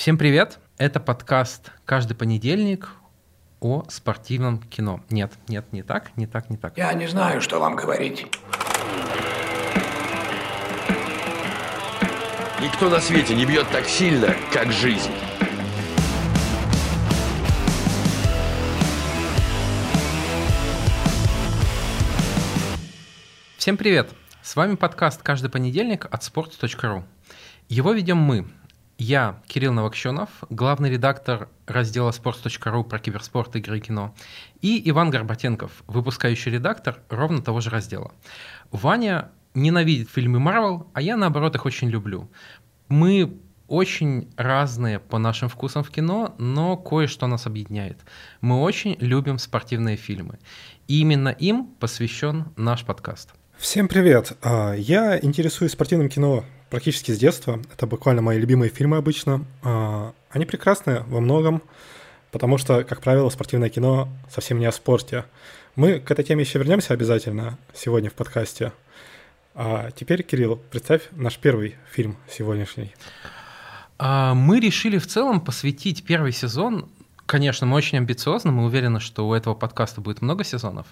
Всем привет! Это подкаст «Каждый понедельник» о спортивном кино. Нет, нет, не так, не так, не так. Я не знаю, что вам говорить. Никто на свете не бьет так сильно, как жизнь. Всем привет! С вами подкаст «Каждый понедельник» от sports.ru. Его ведем мы, я, Кирилл Новокщенов, главный редактор раздела sports.ru про киберспорт, игры и кино, и Иван Горбатенков, выпускающий редактор ровно того же раздела. Ваня ненавидит фильмы Марвел, а я, наоборот, их очень люблю. Мы очень разные по нашим вкусам в кино, но кое-что нас объединяет. Мы очень любим спортивные фильмы. И именно им посвящен наш подкаст. Всем привет! А, я интересуюсь спортивным кино практически с детства. Это буквально мои любимые фильмы обычно. А, они прекрасны во многом, потому что, как правило, спортивное кино совсем не о спорте. Мы к этой теме еще вернемся обязательно сегодня в подкасте. А теперь, Кирилл, представь наш первый фильм сегодняшний. А, мы решили в целом посвятить первый сезон Конечно, мы очень амбициозны, мы уверены, что у этого подкаста будет много сезонов.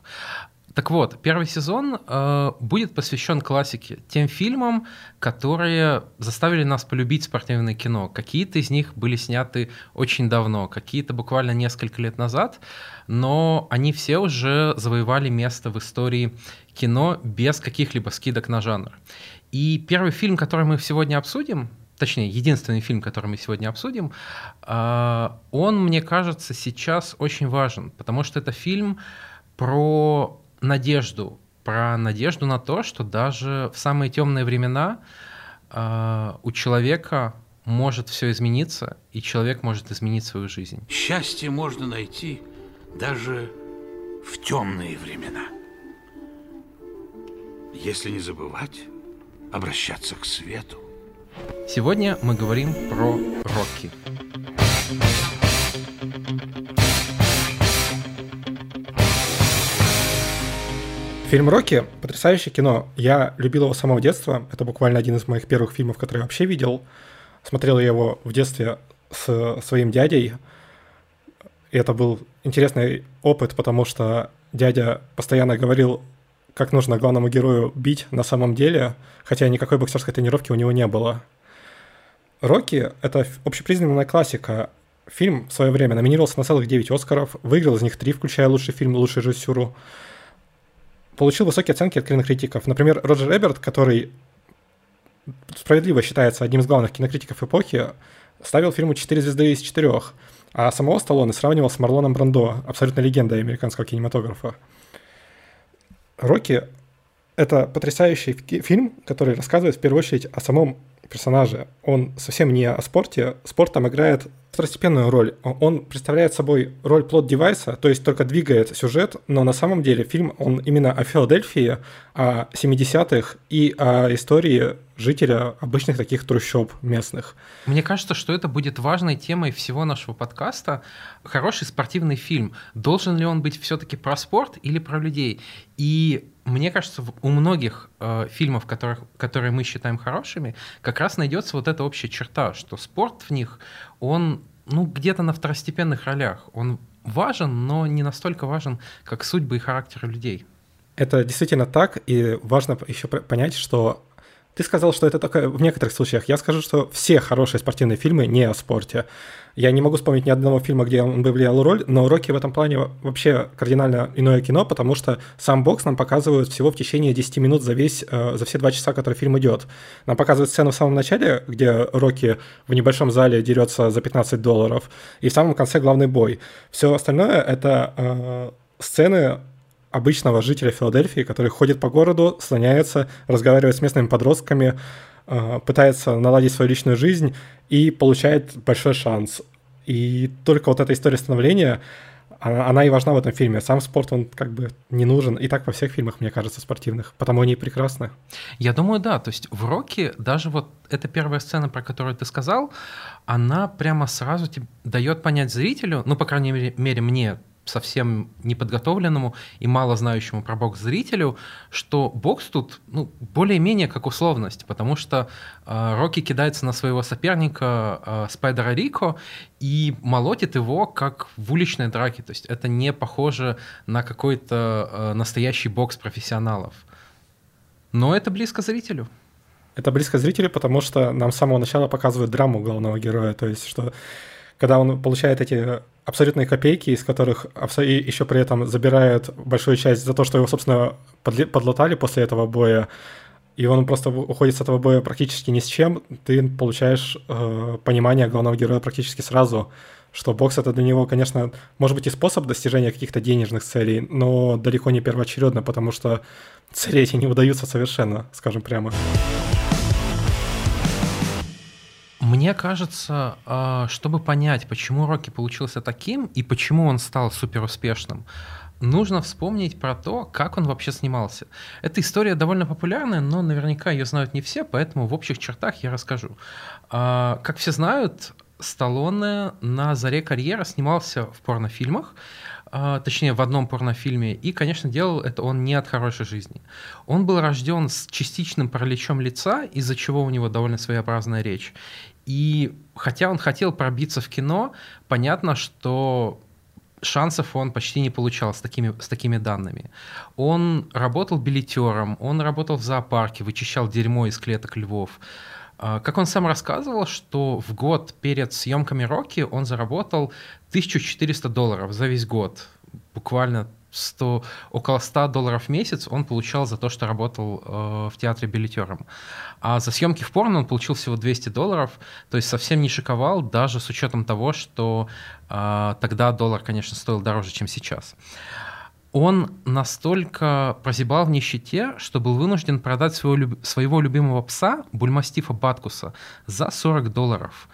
Так вот, первый сезон э, будет посвящен классике, тем фильмам, которые заставили нас полюбить спортивное кино. Какие-то из них были сняты очень давно, какие-то буквально несколько лет назад, но они все уже завоевали место в истории кино без каких-либо скидок на жанр. И первый фильм, который мы сегодня обсудим, точнее, единственный фильм, который мы сегодня обсудим, э, он, мне кажется, сейчас очень важен, потому что это фильм про надежду, про надежду на то, что даже в самые темные времена э, у человека может все измениться, и человек может изменить свою жизнь. Счастье можно найти даже в темные времена. Если не забывать обращаться к свету. Сегодня мы говорим про Рокки. Фильм «Рокки» — потрясающее кино. Я любил его с самого детства. Это буквально один из моих первых фильмов, который я вообще видел. Смотрел я его в детстве с своим дядей. И это был интересный опыт, потому что дядя постоянно говорил, как нужно главному герою бить на самом деле, хотя никакой боксерской тренировки у него не было. «Рокки» — это общепризнанная классика. Фильм в свое время номинировался на целых 9 Оскаров, выиграл из них 3, включая лучший фильм, лучший режиссеру получил высокие оценки от кинокритиков. Например, Роджер Эберт, который справедливо считается одним из главных кинокритиков эпохи, ставил фильму 4 звезды из 4, а самого Сталлоне сравнивал с Марлоном Брандо, абсолютно легендой американского кинематографа. «Рокки» — это потрясающий фильм, который рассказывает в первую очередь о самом персонаже. Он совсем не о спорте. Спорт там играет второстепенную роль. Он представляет собой роль плод-девайса, то есть только двигает сюжет, но на самом деле фильм, он именно о Филадельфии, о 70-х и о истории жителя обычных таких трущоб местных. Мне кажется, что это будет важной темой всего нашего подкаста. Хороший спортивный фильм. Должен ли он быть все-таки про спорт или про людей? И мне кажется, у многих э, фильмов, которых, которые мы считаем хорошими, как раз найдется вот эта общая черта, что спорт в них, он ну, где-то на второстепенных ролях. Он важен, но не настолько важен, как судьбы и характеры людей. Это действительно так, и важно еще понять, что ты сказал, что это только в некоторых случаях. Я скажу, что все хорошие спортивные фильмы не о спорте. Я не могу вспомнить ни одного фильма, где он бы влиял роль, но «Рокки» в этом плане вообще кардинально иное кино, потому что сам бокс нам показывают всего в течение 10 минут за весь, э, за все два часа, который фильм идет. Нам показывают сцену в самом начале, где Рокки в небольшом зале дерется за 15 долларов, и в самом конце главный бой. Все остальное — это э, сцены обычного жителя Филадельфии, который ходит по городу, слоняется, разговаривает с местными подростками, э, пытается наладить свою личную жизнь и получает большой шанс. И только вот эта история становления, она, и важна в этом фильме. Сам спорт, он как бы не нужен. И так во всех фильмах, мне кажется, спортивных. Потому они прекрасны. Я думаю, да. То есть в «Роке» даже вот эта первая сцена, про которую ты сказал, она прямо сразу тебе дает понять зрителю, ну, по крайней мере, мне совсем неподготовленному и мало знающему про бокс зрителю, что бокс тут ну, более-менее как условность, потому что э, Рокки кидается на своего соперника э, Спайдера Рико и молотит его как в уличной драке. То есть это не похоже на какой-то э, настоящий бокс профессионалов. Но это близко зрителю. Это близко зрителю, потому что нам с самого начала показывают драму главного героя. То есть, что когда он получает эти абсолютные копейки, из которых и еще при этом забирают большую часть за то, что его, собственно, подлатали после этого боя, и он просто уходит с этого боя практически ни с чем, ты получаешь э, понимание главного героя практически сразу, что бокс это для него, конечно, может быть и способ достижения каких-то денежных целей, но далеко не первоочередно, потому что цели эти не удаются совершенно, скажем прямо. Мне кажется, а, чтобы понять, почему Рокки получился таким и почему он стал суперуспешным, нужно вспомнить про то, как он вообще снимался. Эта история довольно популярная, но наверняка ее знают не все, поэтому в общих чертах я расскажу. А, как все знают, Сталлоне на заре карьеры снимался в порнофильмах, а, точнее в одном порнофильме, и, конечно, делал это он не от хорошей жизни. Он был рожден с частичным параличом лица, из-за чего у него довольно своеобразная речь. И хотя он хотел пробиться в кино, понятно, что шансов он почти не получал с такими, с такими данными. Он работал билетером, он работал в зоопарке, вычищал дерьмо из клеток львов. А, как он сам рассказывал, что в год перед съемками Рокки он заработал 1400 долларов за весь год. Буквально 100, около 100 долларов в месяц он получал за то, что работал э, в театре билетером. А за съемки в порно он получил всего 200 долларов, то есть совсем не шиковал, даже с учетом того, что э, тогда доллар, конечно, стоил дороже, чем сейчас. Он настолько прозябал в нищете, что был вынужден продать своего, своего любимого пса, бульмастифа Баткуса, за 40 долларов.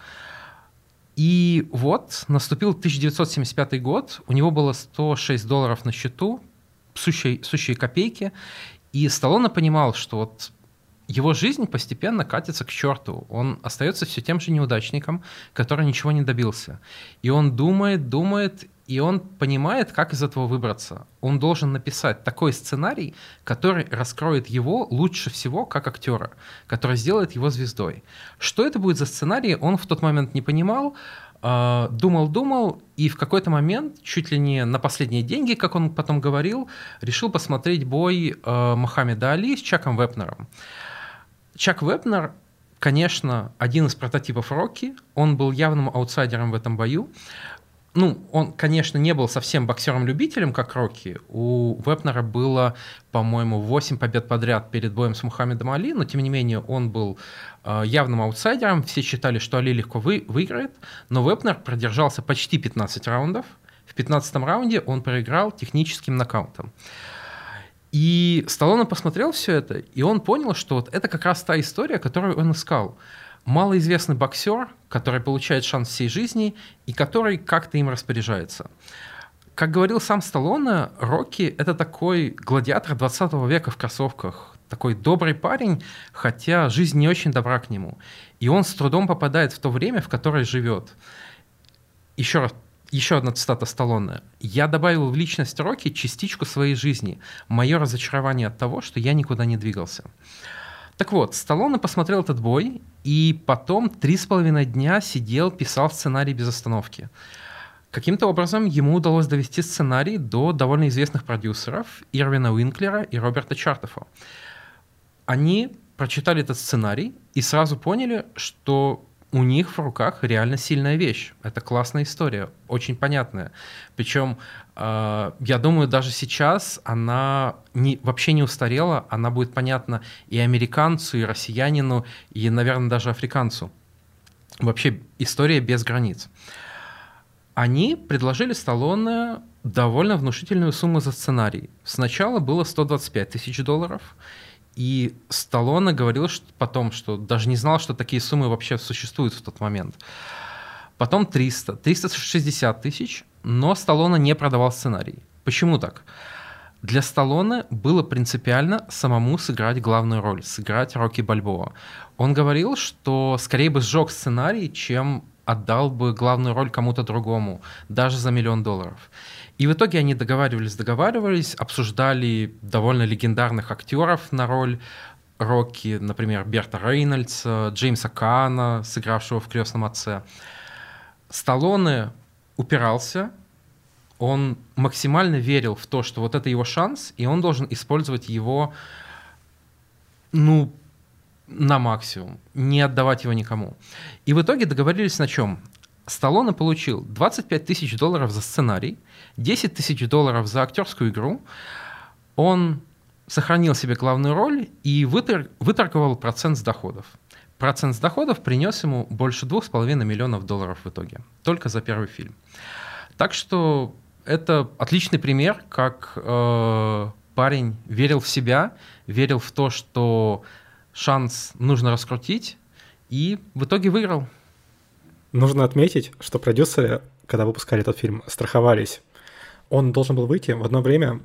И вот наступил 1975 год, у него было 106 долларов на счету, сущие, сущие копейки, и Сталлоне понимал, что вот его жизнь постепенно катится к черту. Он остается все тем же неудачником, который ничего не добился. И он думает, думает, и он понимает, как из этого выбраться. Он должен написать такой сценарий, который раскроет его лучше всего как актера, который сделает его звездой. Что это будет за сценарий, он в тот момент не понимал, а, думал, думал, и в какой-то момент, чуть ли не на последние деньги, как он потом говорил, решил посмотреть бой а, Мохаммеда Али с Чаком Вепнером. Чак Вепнер, конечно, один из прототипов Рокки, он был явным аутсайдером в этом бою, ну, он, конечно, не был совсем боксером-любителем, как Рокки. У Вепнера было, по-моему, 8 побед подряд перед боем с Мухаммедом Али, но, тем не менее, он был э, явным аутсайдером. Все считали, что Али легко вы, выиграет, но Вепнер продержался почти 15 раундов. В 15 раунде он проиграл техническим нокаутом. И Сталлоне посмотрел все это, и он понял, что вот это как раз та история, которую он искал – малоизвестный боксер, который получает шанс всей жизни и который как-то им распоряжается. Как говорил сам Сталлоне, Рокки — это такой гладиатор 20 века в кроссовках, такой добрый парень, хотя жизнь не очень добра к нему. И он с трудом попадает в то время, в которое живет. Еще раз, еще одна цитата Сталлоне. «Я добавил в личность Рокки частичку своей жизни, мое разочарование от того, что я никуда не двигался». Так вот, Сталлоне посмотрел этот бой, и потом три с половиной дня сидел, писал сценарий без остановки. Каким-то образом ему удалось довести сценарий до довольно известных продюсеров Ирвина Уинклера и Роберта Чартофа. Они прочитали этот сценарий и сразу поняли, что у них в руках реально сильная вещь. Это классная история, очень понятная. Причем, э, я думаю, даже сейчас она не, вообще не устарела, она будет понятна и американцу, и россиянину, и, наверное, даже африканцу. Вообще история без границ. Они предложили Сталлоне довольно внушительную сумму за сценарий. Сначала было 125 тысяч долларов, и Сталлоне говорил что, потом, что даже не знал, что такие суммы вообще существуют в тот момент. Потом 300, 360 тысяч, но Сталлоне не продавал сценарий. Почему так? Для Сталлоне было принципиально самому сыграть главную роль, сыграть Рокки Бальбоа. Он говорил, что скорее бы сжег сценарий, чем отдал бы главную роль кому-то другому, даже за миллион долларов. И в итоге они договаривались, договаривались, обсуждали довольно легендарных актеров на роль Рокки, например, Берта Рейнольдса, Джеймса Каана, сыгравшего в «Крестном отце». Сталлоне упирался, он максимально верил в то, что вот это его шанс, и он должен использовать его, ну, на максимум, не отдавать его никому. И в итоге договорились на чем? Сталлоне получил 25 тысяч долларов за сценарий, 10 тысяч долларов за актерскую игру. Он сохранил себе главную роль и вытор- выторговал процент с доходов. Процент с доходов принес ему больше 2,5 миллионов долларов в итоге, только за первый фильм. Так что это отличный пример, как э, парень верил в себя, верил в то, что шанс нужно раскрутить, и в итоге выиграл. Нужно отметить, что продюсеры, когда выпускали этот фильм, страховались. Он должен был выйти в одно время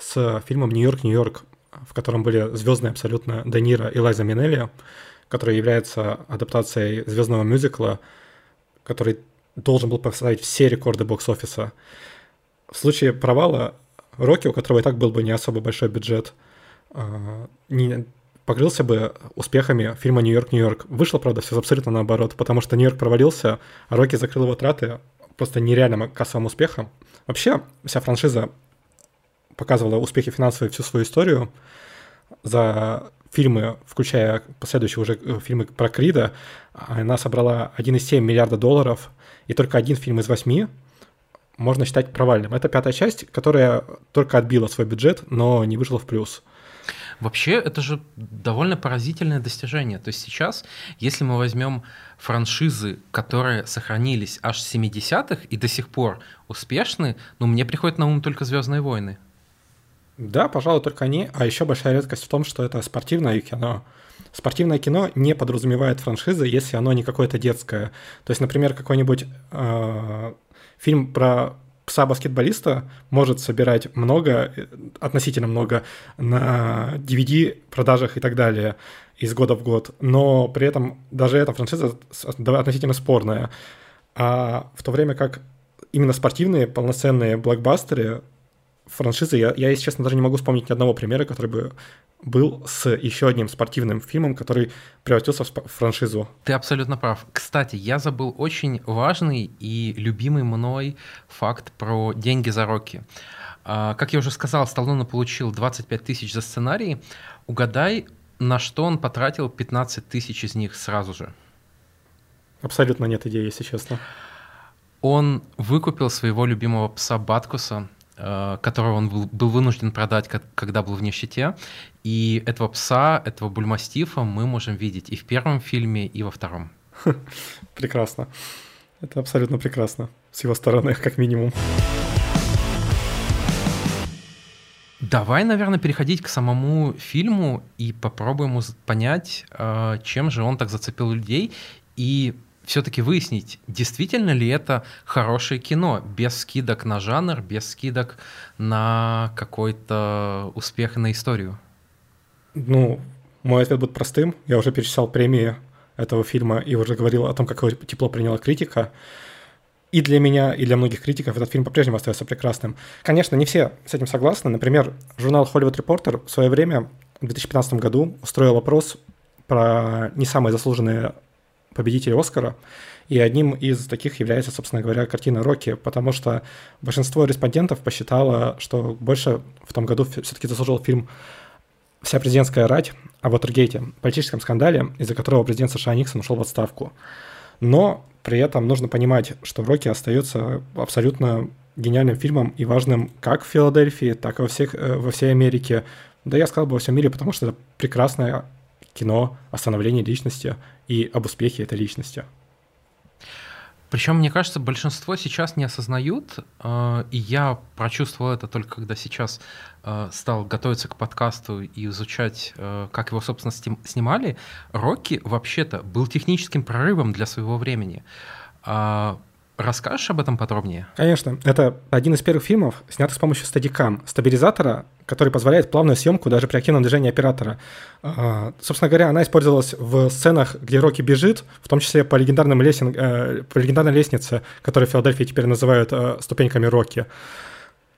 с фильмом «Нью-Йорк, Нью-Йорк», в котором были звездные абсолютно Де Ниро и Лайза Минелли, который является адаптацией звездного мюзикла, который должен был поставить все рекорды бокс-офиса. В случае провала Рокки, у которого и так был бы не особо большой бюджет, а, не, покрылся бы успехами фильма «Нью-Йорк, Нью-Йорк». Вышло, правда, все абсолютно наоборот, потому что «Нью-Йорк» провалился, а Рокки закрыл его траты просто нереальным кассовым успехом. Вообще, вся франшиза показывала успехи финансовые всю свою историю. За фильмы, включая последующие уже э, фильмы про Крида, она собрала 1,7 миллиарда долларов, и только один фильм из восьми можно считать провальным. Это пятая часть, которая только отбила свой бюджет, но не вышла в плюс. Вообще, это же довольно поразительное достижение. То есть сейчас, если мы возьмем франшизы, которые сохранились аж с 70-х и до сих пор успешны, ну, мне приходит на ум только «Звездные войны». Да, пожалуй, только они. А еще большая редкость в том, что это спортивное кино. Спортивное кино не подразумевает франшизы, если оно не какое-то детское. То есть, например, какой-нибудь э, фильм про пса-баскетболиста может собирать много, относительно много на DVD продажах и так далее из года в год, но при этом даже эта франшиза относительно спорная. А в то время как именно спортивные полноценные блокбастеры франшизы, я, я, если честно, даже не могу вспомнить ни одного примера, который бы был с еще одним спортивным фильмом, который превратился в франшизу. Ты абсолютно прав. Кстати, я забыл очень важный и любимый мной факт про деньги за Рокки. А, как я уже сказал, Сталлоне получил 25 тысяч за сценарий. Угадай, на что он потратил 15 тысяч из них сразу же? Абсолютно нет идеи, если честно. Он выкупил своего любимого пса Баткуса, которого он был, был вынужден продать, когда был в нищете. И этого пса, этого бульмастифа мы можем видеть и в первом фильме, и во втором. Прекрасно. Это абсолютно прекрасно. С его стороны, как минимум. Давай, наверное, переходить к самому фильму и попробуем понять, э, чем же он так зацепил людей. И все-таки выяснить, действительно ли это хорошее кино, без скидок на жанр, без скидок на какой-то успех на историю? Ну, мой ответ будет простым. Я уже перечислял премии этого фильма и уже говорил о том, как его тепло приняла критика. И для меня, и для многих критиков этот фильм по-прежнему остается прекрасным. Конечно, не все с этим согласны. Например, журнал Hollywood Reporter в свое время, в 2015 году, устроил опрос про не самые заслуженные победитель Оскара. И одним из таких является, собственно говоря, картина «Рокки», потому что большинство респондентов посчитало, что больше в том году все-таки заслужил фильм «Вся президентская рать» о Вотергейте, политическом скандале, из-за которого президент США Никсон ушел в отставку. Но при этом нужно понимать, что «Рокки» остается абсолютно гениальным фильмом и важным как в Филадельфии, так и во, всех, э, во всей Америке. Да я сказал бы во всем мире, потому что это прекрасная кино о становлении личности и об успехе этой личности. Причем, мне кажется, большинство сейчас не осознают, э, и я прочувствовал это только когда сейчас э, стал готовиться к подкасту и изучать, э, как его, собственно, снимали. Рокки вообще-то был техническим прорывом для своего времени. Расскажешь об этом подробнее? Конечно. Это один из первых фильмов, снятых с помощью стадикам, стабилизатора, который позволяет плавную съемку даже при активном движении оператора. А, собственно говоря, она использовалась в сценах, где Рокки бежит, в том числе по, легендарным лесен... Э, по легендарной лестнице, которую в Филадельфии теперь называют э, ступеньками Рокки.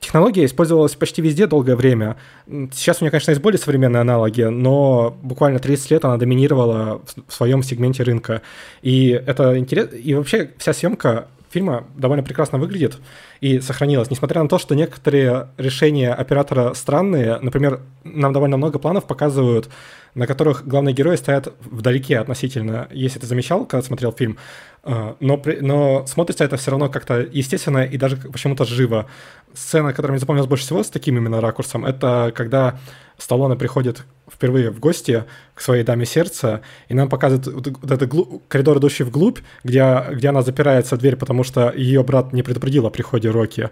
Технология использовалась почти везде долгое время. Сейчас у нее, конечно, есть более современные аналоги, но буквально 30 лет она доминировала в своем сегменте рынка. И это интересно. И вообще вся съемка фильма довольно прекрасно выглядит и сохранилась, несмотря на то, что некоторые решения оператора странные. Например, нам довольно много планов показывают, на которых главные герои стоят вдалеке относительно, если ты замечал, когда смотрел фильм. А, но, но смотрится это все равно как-то естественно и даже почему-то живо. Сцена, которая мне запомнилась больше всего с таким именно ракурсом, это когда Сталлоне приходит впервые в гости к своей даме сердца, и нам показывают вот этот глу- коридор, идущий вглубь, где, где она запирается в дверь, потому что ее брат не предупредил о приходе Рокки.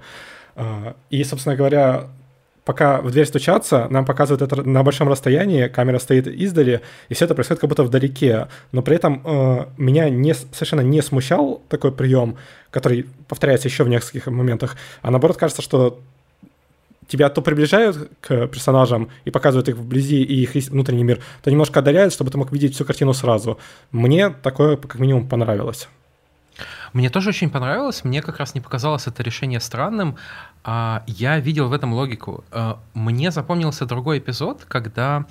А, и, собственно говоря, пока в дверь стучатся, нам показывают это на большом расстоянии, камера стоит издали, и все это происходит как будто вдалеке. Но при этом э, меня не, совершенно не смущал такой прием, который повторяется еще в нескольких моментах, а наоборот кажется, что тебя то приближают к персонажам и показывают их вблизи и их внутренний мир, то немножко отдаляют, чтобы ты мог видеть всю картину сразу. Мне такое как минимум понравилось. Мне тоже очень понравилось, мне как раз не показалось это решение странным, а я видел в этом логику. Э, мне запомнился другой эпизод, когда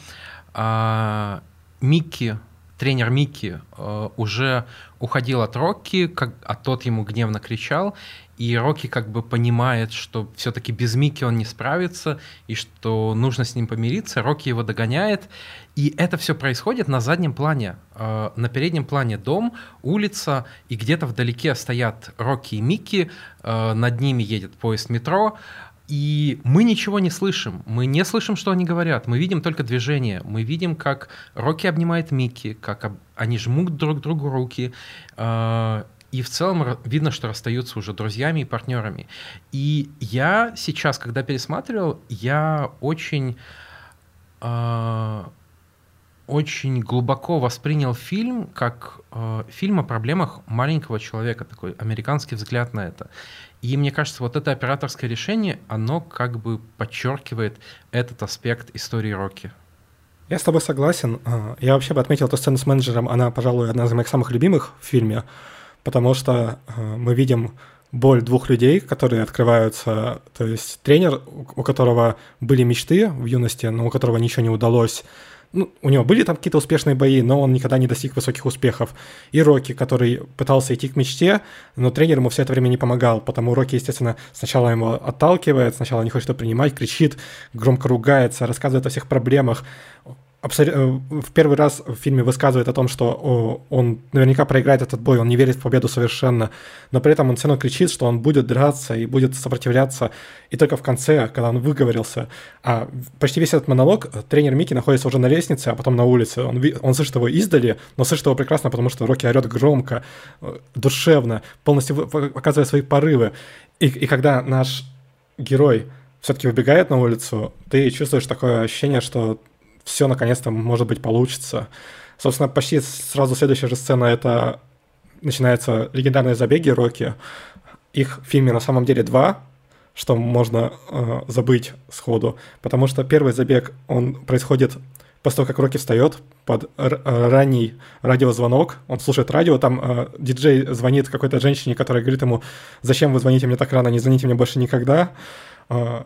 а, Микки, тренер Микки, э, уже уходил от Рокки, как, а тот ему гневно кричал, и Рокки как бы понимает, что все-таки без Микки он не справится, и что нужно с ним помириться. Рокки его догоняет, и это все происходит на заднем плане. Э, на переднем плане дом, улица, и где-то вдалеке стоят Рокки и Микки, э, над ними едет поезд метро, и мы ничего не слышим. Мы не слышим, что они говорят. Мы видим только движение. Мы видим, как Рокки обнимает Микки, как они жмут друг другу руки. И в целом видно, что расстаются уже друзьями и партнерами. И я сейчас, когда пересматривал, я очень, э, очень глубоко воспринял фильм как э, фильм о проблемах маленького человека, такой американский взгляд на это. И мне кажется, вот это операторское решение, оно как бы подчеркивает этот аспект истории Рокки. Я с тобой согласен. А, я вообще бы отметил эту сцену с менеджером. Она, пожалуй, одна из моих самых любимых в фильме потому что э, мы видим боль двух людей, которые открываются, то есть тренер, у которого были мечты в юности, но у которого ничего не удалось, ну, у него были там какие-то успешные бои, но он никогда не достиг высоких успехов. И Рокки, который пытался идти к мечте, но тренер ему все это время не помогал, потому Рокки, естественно, сначала ему отталкивает, сначала не хочет это принимать, кричит, громко ругается, рассказывает о всех проблемах. Э, в первый раз в фильме высказывает о том, что он наверняка проиграет этот бой, он не верит в победу совершенно, но при этом он все равно кричит, что он будет драться и будет сопротивляться, и только в конце, когда он выговорился, а почти весь этот монолог, э, тренер Микки находится уже на лестнице, а потом на улице, он, он слышит его издали, но слышит его прекрасно, потому что Рокки орет громко, э, душевно, полностью показывая свои порывы, и, и когда наш герой все-таки выбегает на улицу, ты чувствуешь такое ощущение, что все наконец-то, может быть, получится. Собственно, почти сразу следующая же сцена — это начинаются легендарные забеги Рокки. Их в фильме на самом деле два, что можно э, забыть сходу, потому что первый забег, он происходит после того, как Рокки встает под ранний радиозвонок, он слушает радио, там э, диджей звонит какой-то женщине, которая говорит ему, зачем вы звоните мне так рано, не звоните мне больше никогда. Э,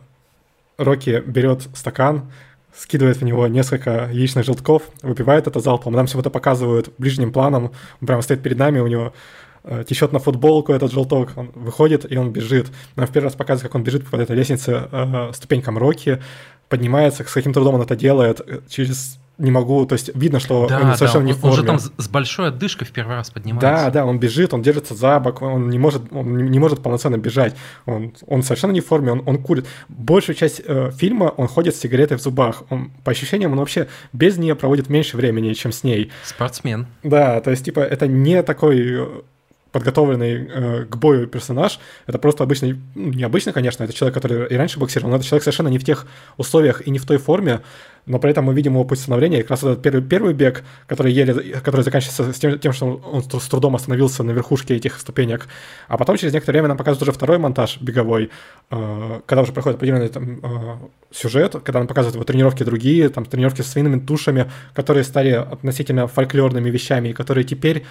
Рокки берет стакан, скидывает в него несколько яичных желтков, выпивает это залпом. Нам все это показывают ближним планом. Он прямо стоит перед нами, у него э, течет на футболку этот желток, он выходит и он бежит. Нам в первый раз показывают, как он бежит по этой лестнице э, ступенькам Рокки, поднимается, с каким трудом он это делает, э, через не могу, то есть видно, что да, он совершенно да, не в форме. Он же там с большой отдышкой в первый раз поднимается. Да, да, он бежит, он держится за бок, он не может, он не может полноценно бежать, он, он совершенно не в форме, он, он курит. Большую часть э, фильма он ходит с сигаретой в зубах, он, по ощущениям, он вообще без нее проводит меньше времени, чем с ней. Спортсмен. Да, то есть, типа, это не такой подготовленный э, к бою персонаж. Это просто обычный, ну, необычный, конечно, это человек, который и раньше боксировал, но это человек совершенно не в тех условиях и не в той форме, но при этом мы видим его путь становления, и как раз этот первый, первый бег, который, еле, который заканчивается с тем, тем, что он с трудом остановился на верхушке этих ступенек, а потом через некоторое время нам показывают уже второй монтаж беговой, э, когда уже проходит определенный там, э, сюжет, когда нам показывают его тренировки другие, там тренировки с свиными тушами, которые стали относительно фольклорными вещами, и которые теперь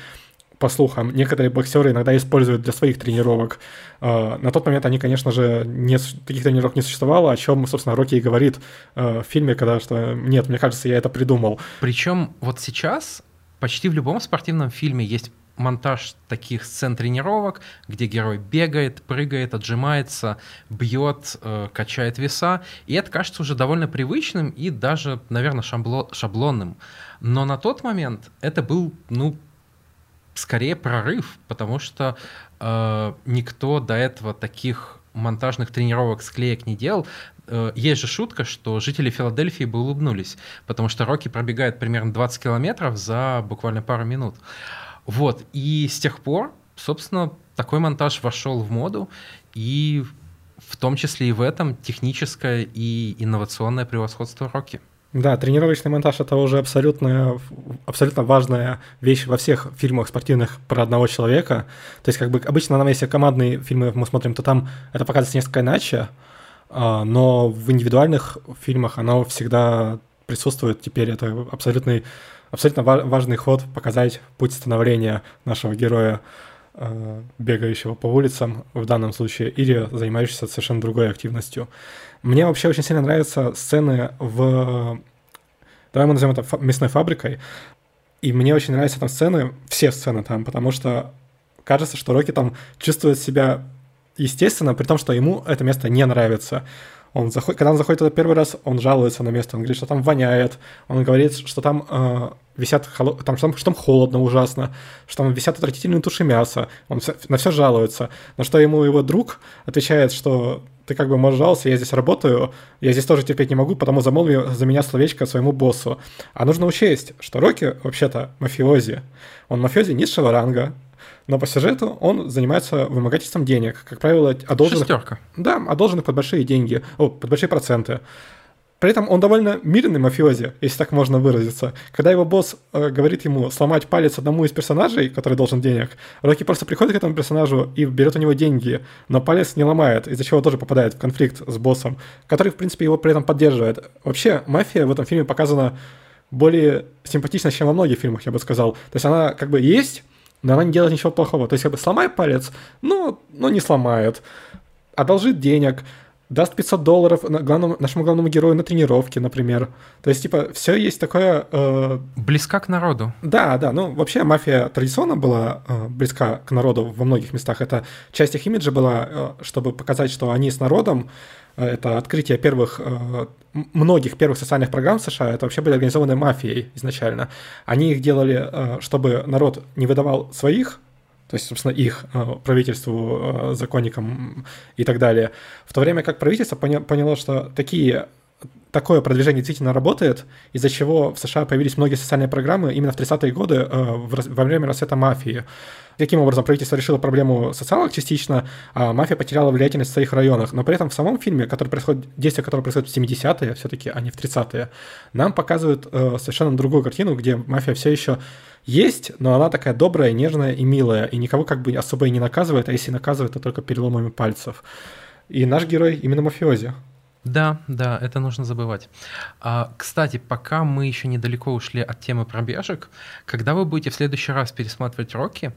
по слухам, некоторые боксеры иногда используют для своих тренировок. А, на тот момент они, конечно же, не, таких тренировок не существовало, о чем, собственно, Рокки и говорит э, в фильме, когда что нет, мне кажется, я это придумал. Причем вот сейчас почти в любом спортивном фильме есть монтаж таких сцен тренировок, где герой бегает, прыгает, отжимается, бьет, э, качает веса. И это кажется уже довольно привычным и даже, наверное, шабло, шаблонным. Но на тот момент это был, ну, скорее прорыв, потому что э, никто до этого таких монтажных тренировок склеек не делал. Э, есть же шутка, что жители Филадельфии бы улыбнулись, потому что Рокки пробегает примерно 20 километров за буквально пару минут. Вот, и с тех пор, собственно, такой монтаж вошел в моду, и в том числе и в этом техническое и инновационное превосходство Рокки. Да, тренировочный монтаж это уже абсолютно, абсолютно важная вещь во всех фильмах спортивных про одного человека. То есть, как бы обычно нам, если командные фильмы мы смотрим, то там это показывается несколько иначе, а, но в индивидуальных фильмах оно всегда присутствует теперь. Это абсолютный, абсолютно важный ход показать путь становления нашего героя а, бегающего по улицам в данном случае или занимающегося совершенно другой активностью. Мне вообще очень сильно нравятся сцены в... Давай мы назовем это мясной фабрикой. И мне очень нравятся там сцены, все сцены там, потому что кажется, что Рокки там чувствует себя естественно, при том, что ему это место не нравится. Он заходит, когда он заходит туда первый раз, он жалуется на место, он говорит, что там воняет, он говорит, что там э, висят, там, что, там, что там холодно ужасно, что там висят отвратительные туши мяса, он все, на все жалуется. На что ему его друг отвечает, что ты как бы можешь жаловаться, я здесь работаю, я здесь тоже терпеть не могу, потому замолви за меня словечко своему боссу. А нужно учесть, что Рокки вообще-то мафиози. Он мафиози низшего ранга, но по сюжету он занимается вымогательством денег, как правило, одолженных... Шестерка. Да, одолженных под большие деньги, о, под большие проценты. При этом он довольно мирный мафиози, если так можно выразиться. Когда его босс э, говорит ему сломать палец одному из персонажей, который должен денег, Рокки просто приходит к этому персонажу и берет у него деньги, но палец не ломает, из-за чего тоже попадает в конфликт с боссом, который, в принципе, его при этом поддерживает. Вообще, мафия в этом фильме показана более симпатично, чем во многих фильмах, я бы сказал. То есть она как бы есть, но она не делает ничего плохого. То есть как бы сломай палец, ну, ну не сломает. Одолжит денег, даст 500 долларов главному, нашему главному герою на тренировке, например. То есть, типа, все есть такое... Э... Близка к народу. Да, да. Ну, вообще, мафия традиционно была э, близка к народу во многих местах. Это часть их имиджа была, э, чтобы показать, что они с народом. Э, это открытие первых, э, многих первых социальных программ в США. Это вообще были организованы мафией изначально. Они их делали, э, чтобы народ не выдавал своих то есть, собственно, их э, правительству, э, законникам и так далее. В то время как правительство поняло, что такие такое продвижение действительно работает, из-за чего в США появились многие социальные программы именно в 30-е годы э, во время расцвета мафии. Таким образом, правительство решило проблему социалок частично, а мафия потеряла влиятельность в своих районах. Но при этом в самом фильме, который происходит, действие которого происходит в 70-е все-таки, а не в 30-е, нам показывают э, совершенно другую картину, где мафия все еще есть, но она такая добрая, нежная и милая, и никого как бы особо и не наказывает, а если наказывает, то только переломами пальцев. И наш герой именно мафиози. Да, да, это нужно забывать. А, кстати, пока мы еще недалеко ушли от темы пробежек, когда вы будете в следующий раз пересматривать Рокки,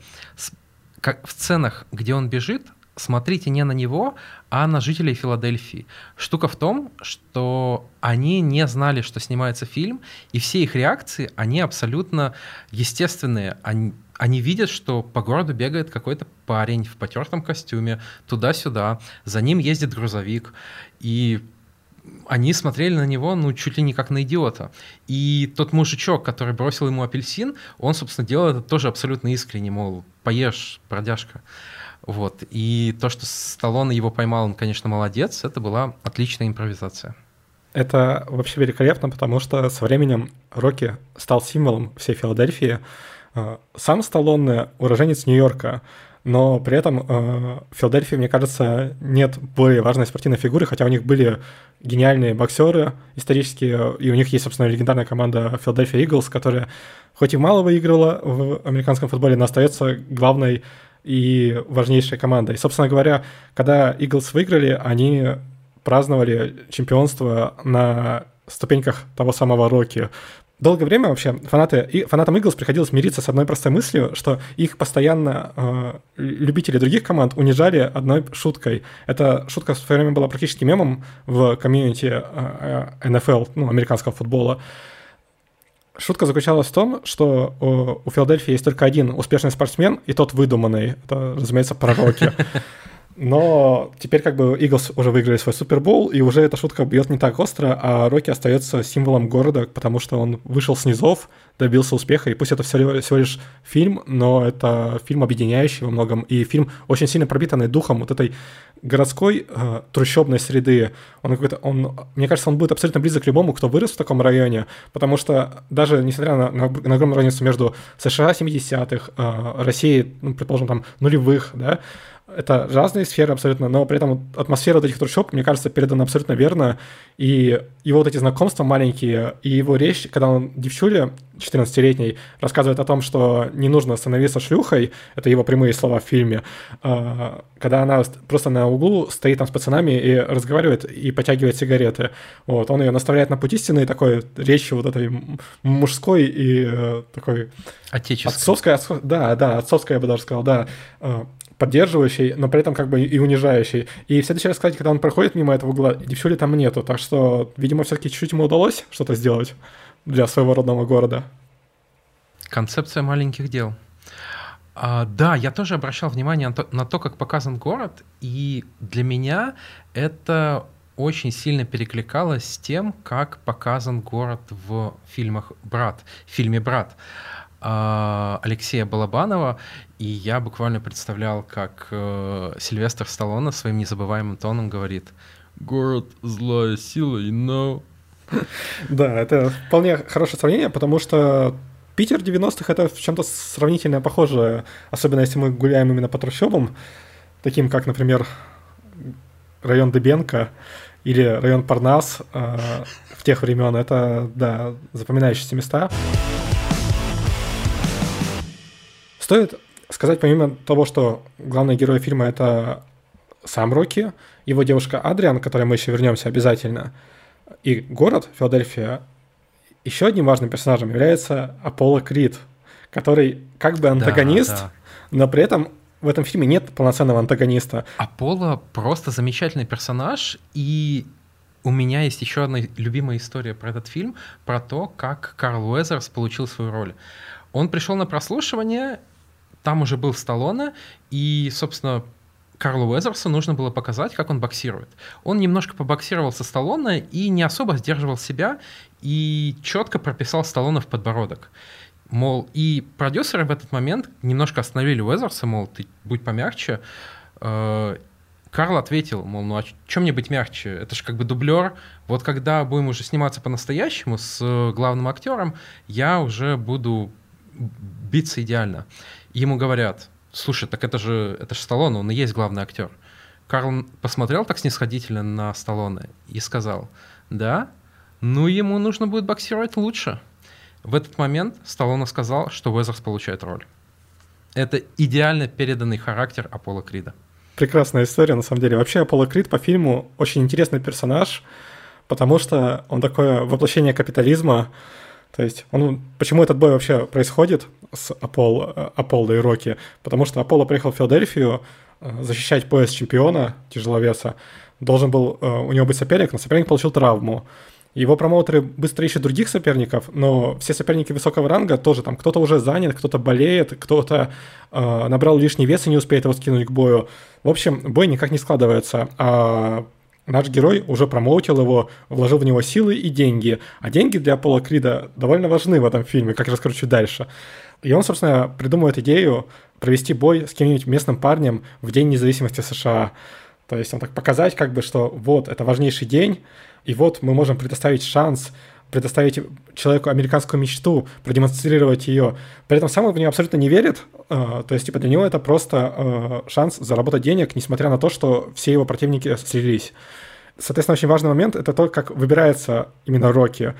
в сценах, где он бежит, смотрите не на него, а на жителей Филадельфии. Штука в том, что они не знали, что снимается фильм, и все их реакции, они абсолютно естественные. Они, они видят, что по городу бегает какой-то парень в потертом костюме, туда-сюда, за ним ездит грузовик, и они смотрели на него, ну, чуть ли не как на идиота. И тот мужичок, который бросил ему апельсин, он, собственно, делал это тоже абсолютно искренне, мол, поешь, бродяжка. Вот. И то, что Сталлоне его поймал, он, конечно, молодец. Это была отличная импровизация. Это вообще великолепно, потому что со временем Рокки стал символом всей Филадельфии. А, сам Сталлоне уроженец Нью-Йорка, но при этом э, Филадельфии, мне кажется, нет более важной спортивной фигуры, хотя у них были гениальные боксеры исторические, и у них есть, собственно, легендарная команда Филадельфия Иглс, которая хоть и мало выиграла в американском футболе, но остается главной и важнейшей командой. И, собственно говоря, когда Иглс выиграли, они праздновали чемпионство на ступеньках того самого Рокки. Долгое время вообще фанаты, и фанатам Иглс приходилось мириться с одной простой мыслью, что их постоянно э, любители других команд унижали одной шуткой. Эта шутка в свое время была практически мемом в комьюнити э, НФЛ, э, ну, американского футбола. Шутка заключалась в том, что у, у Филадельфии есть только один успешный спортсмен, и тот выдуманный. Это, разумеется, пророки. Но теперь как бы Иглс уже выиграли свой Супербол, и уже эта шутка бьет не так остро, а Рокки остается символом города, потому что он вышел с низов, добился успеха, и пусть это всего, лишь фильм, но это фильм объединяющий во многом, и фильм очень сильно пропитанный духом вот этой городской э, трущобной среды. Он какой-то, он, мне кажется, он будет абсолютно близок к любому, кто вырос в таком районе, потому что даже несмотря на, на, на огромную разницу между США 70-х, э, Россией, ну, предположим, там нулевых, да, это разные сферы абсолютно, но при этом атмосфера вот этих трущоб, мне кажется, передана абсолютно верно. И его вот эти знакомства маленькие, и его речь, когда он девчуле 14-летней рассказывает о том, что не нужно становиться шлюхой, это его прямые слова в фильме, а, когда она просто на углу стоит там с пацанами и разговаривает и потягивает сигареты. Вот, он ее наставляет на путь истины такой речью вот этой мужской и э, такой... Отеческой. Отцовской, да, да, отцовской, я бы даже сказал, да а, поддерживающий, но при этом как бы и унижающий. И в следующий раз, кстати, когда он проходит мимо этого угла, девчули там нету. Так что, видимо, все-таки чуть-чуть ему удалось что-то сделать для своего родного города. Концепция маленьких дел. А, да, я тоже обращал внимание на то, на то, как показан город, и для меня это очень сильно перекликалось с тем, как показан город в фильмах «Брат», в фильме «Брат». Алексея Балабанова, и я буквально представлял, как э, Сильвестр Сталлоне своим незабываемым тоном говорит «Город — злая сила, you know?» Да, это вполне хорошее сравнение, потому что Питер 90-х — это в чем-то сравнительно похоже, особенно если мы гуляем именно по трущобам, таким как, например, район Дебенко или район Парнас э, в тех времен. Это, да, запоминающиеся места. Стоит сказать, помимо того, что главный герой фильма — это сам Рокки, его девушка Адриан, к которой мы еще вернемся обязательно, и город Филадельфия, еще одним важным персонажем является Аполло Крид, который как бы антагонист, да, да. но при этом в этом фильме нет полноценного антагониста. Аполло просто замечательный персонаж, и у меня есть еще одна любимая история про этот фильм, про то, как Карл Уэзерс получил свою роль. Он пришел на прослушивание, там уже был Сталлоне, и, собственно, Карлу Уэзерсу нужно было показать, как он боксирует. Он немножко побоксировал со Сталлоне и не особо сдерживал себя, и четко прописал Сталлоне в подбородок. Мол, и продюсеры в этот момент немножко остановили Уэзерса, мол, ты будь помягче. Э, Карл ответил, мол, ну а чем мне быть мягче? Это же как бы дублер. Вот когда будем уже сниматься по-настоящему с э, главным актером, я уже буду биться идеально ему говорят, слушай, так это же, это же Сталлоне, он и есть главный актер. Карл посмотрел так снисходительно на Сталлоне и сказал, да, ну ему нужно будет боксировать лучше. В этот момент Сталлоне сказал, что Уэзерс получает роль. Это идеально переданный характер Аполло Крида. Прекрасная история, на самом деле. Вообще, Аполло Крид по фильму очень интересный персонаж, потому что он такое воплощение капитализма, то есть, он, почему этот бой вообще происходит с Аполло, Аполло и Рокки? Потому что Аполло приехал в Филадельфию э, защищать пояс чемпиона тяжеловеса. Должен был э, у него быть соперник, но соперник получил травму. Его промоутеры быстро ищут других соперников, но все соперники высокого ранга тоже там кто-то уже занят, кто-то болеет, кто-то э, набрал лишний вес и не успеет его скинуть к бою. В общем, бой никак не складывается. А Наш герой уже промоутил его, вложил в него силы и деньги. А деньги для Пола Крида довольно важны в этом фильме, как расскажу чуть дальше. И он, собственно, придумывает идею провести бой с каким-нибудь местным парнем в День независимости США. То есть он так показать, как бы, что вот, это важнейший день, и вот мы можем предоставить шанс предоставить человеку американскую мечту, продемонстрировать ее. При этом сам он в нее абсолютно не верит. Э, то есть, типа, для него это просто э, шанс заработать денег, несмотря на то, что все его противники слились. Соответственно, очень важный момент — это то, как выбирается именно Рокки.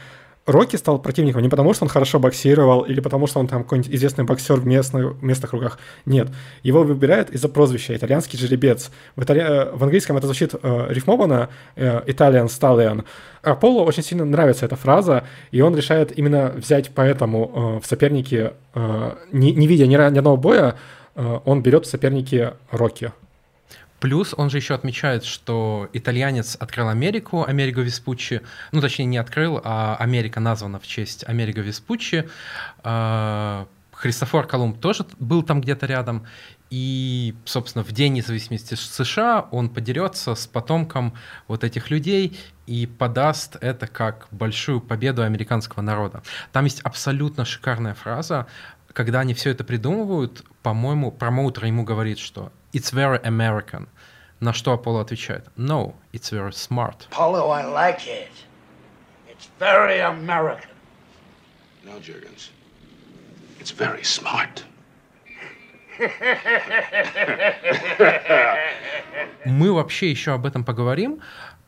Рокки стал противником не потому, что он хорошо боксировал или потому, что он там какой-нибудь известный боксер в местных, местных кругах. Нет. Его выбирают из-за прозвища «итальянский жеребец». В, итали... в английском это звучит э, рифмованно э, «Italian Stallion». Аполло очень сильно нравится эта фраза, и он решает именно взять поэтому э, в соперники, э, не, не видя ни, ни одного боя, э, он берет в соперники Рокки. Плюс он же еще отмечает, что итальянец открыл Америку, Америго Веспуччи, ну точнее не открыл, а Америка названа в честь Америго Веспуччи. А, Христофор Колумб тоже был там где-то рядом. И, собственно, в День независимости США он подерется с потомком вот этих людей и подаст это как большую победу американского народа. Там есть абсолютно шикарная фраза, когда они все это придумывают, по-моему, промоутер ему говорит, что it's very American. На что Аполло отвечает, no, it's very smart. Apollo, I like it. It's very American. No, Jurgens. It's very smart. Мы вообще еще об этом поговорим,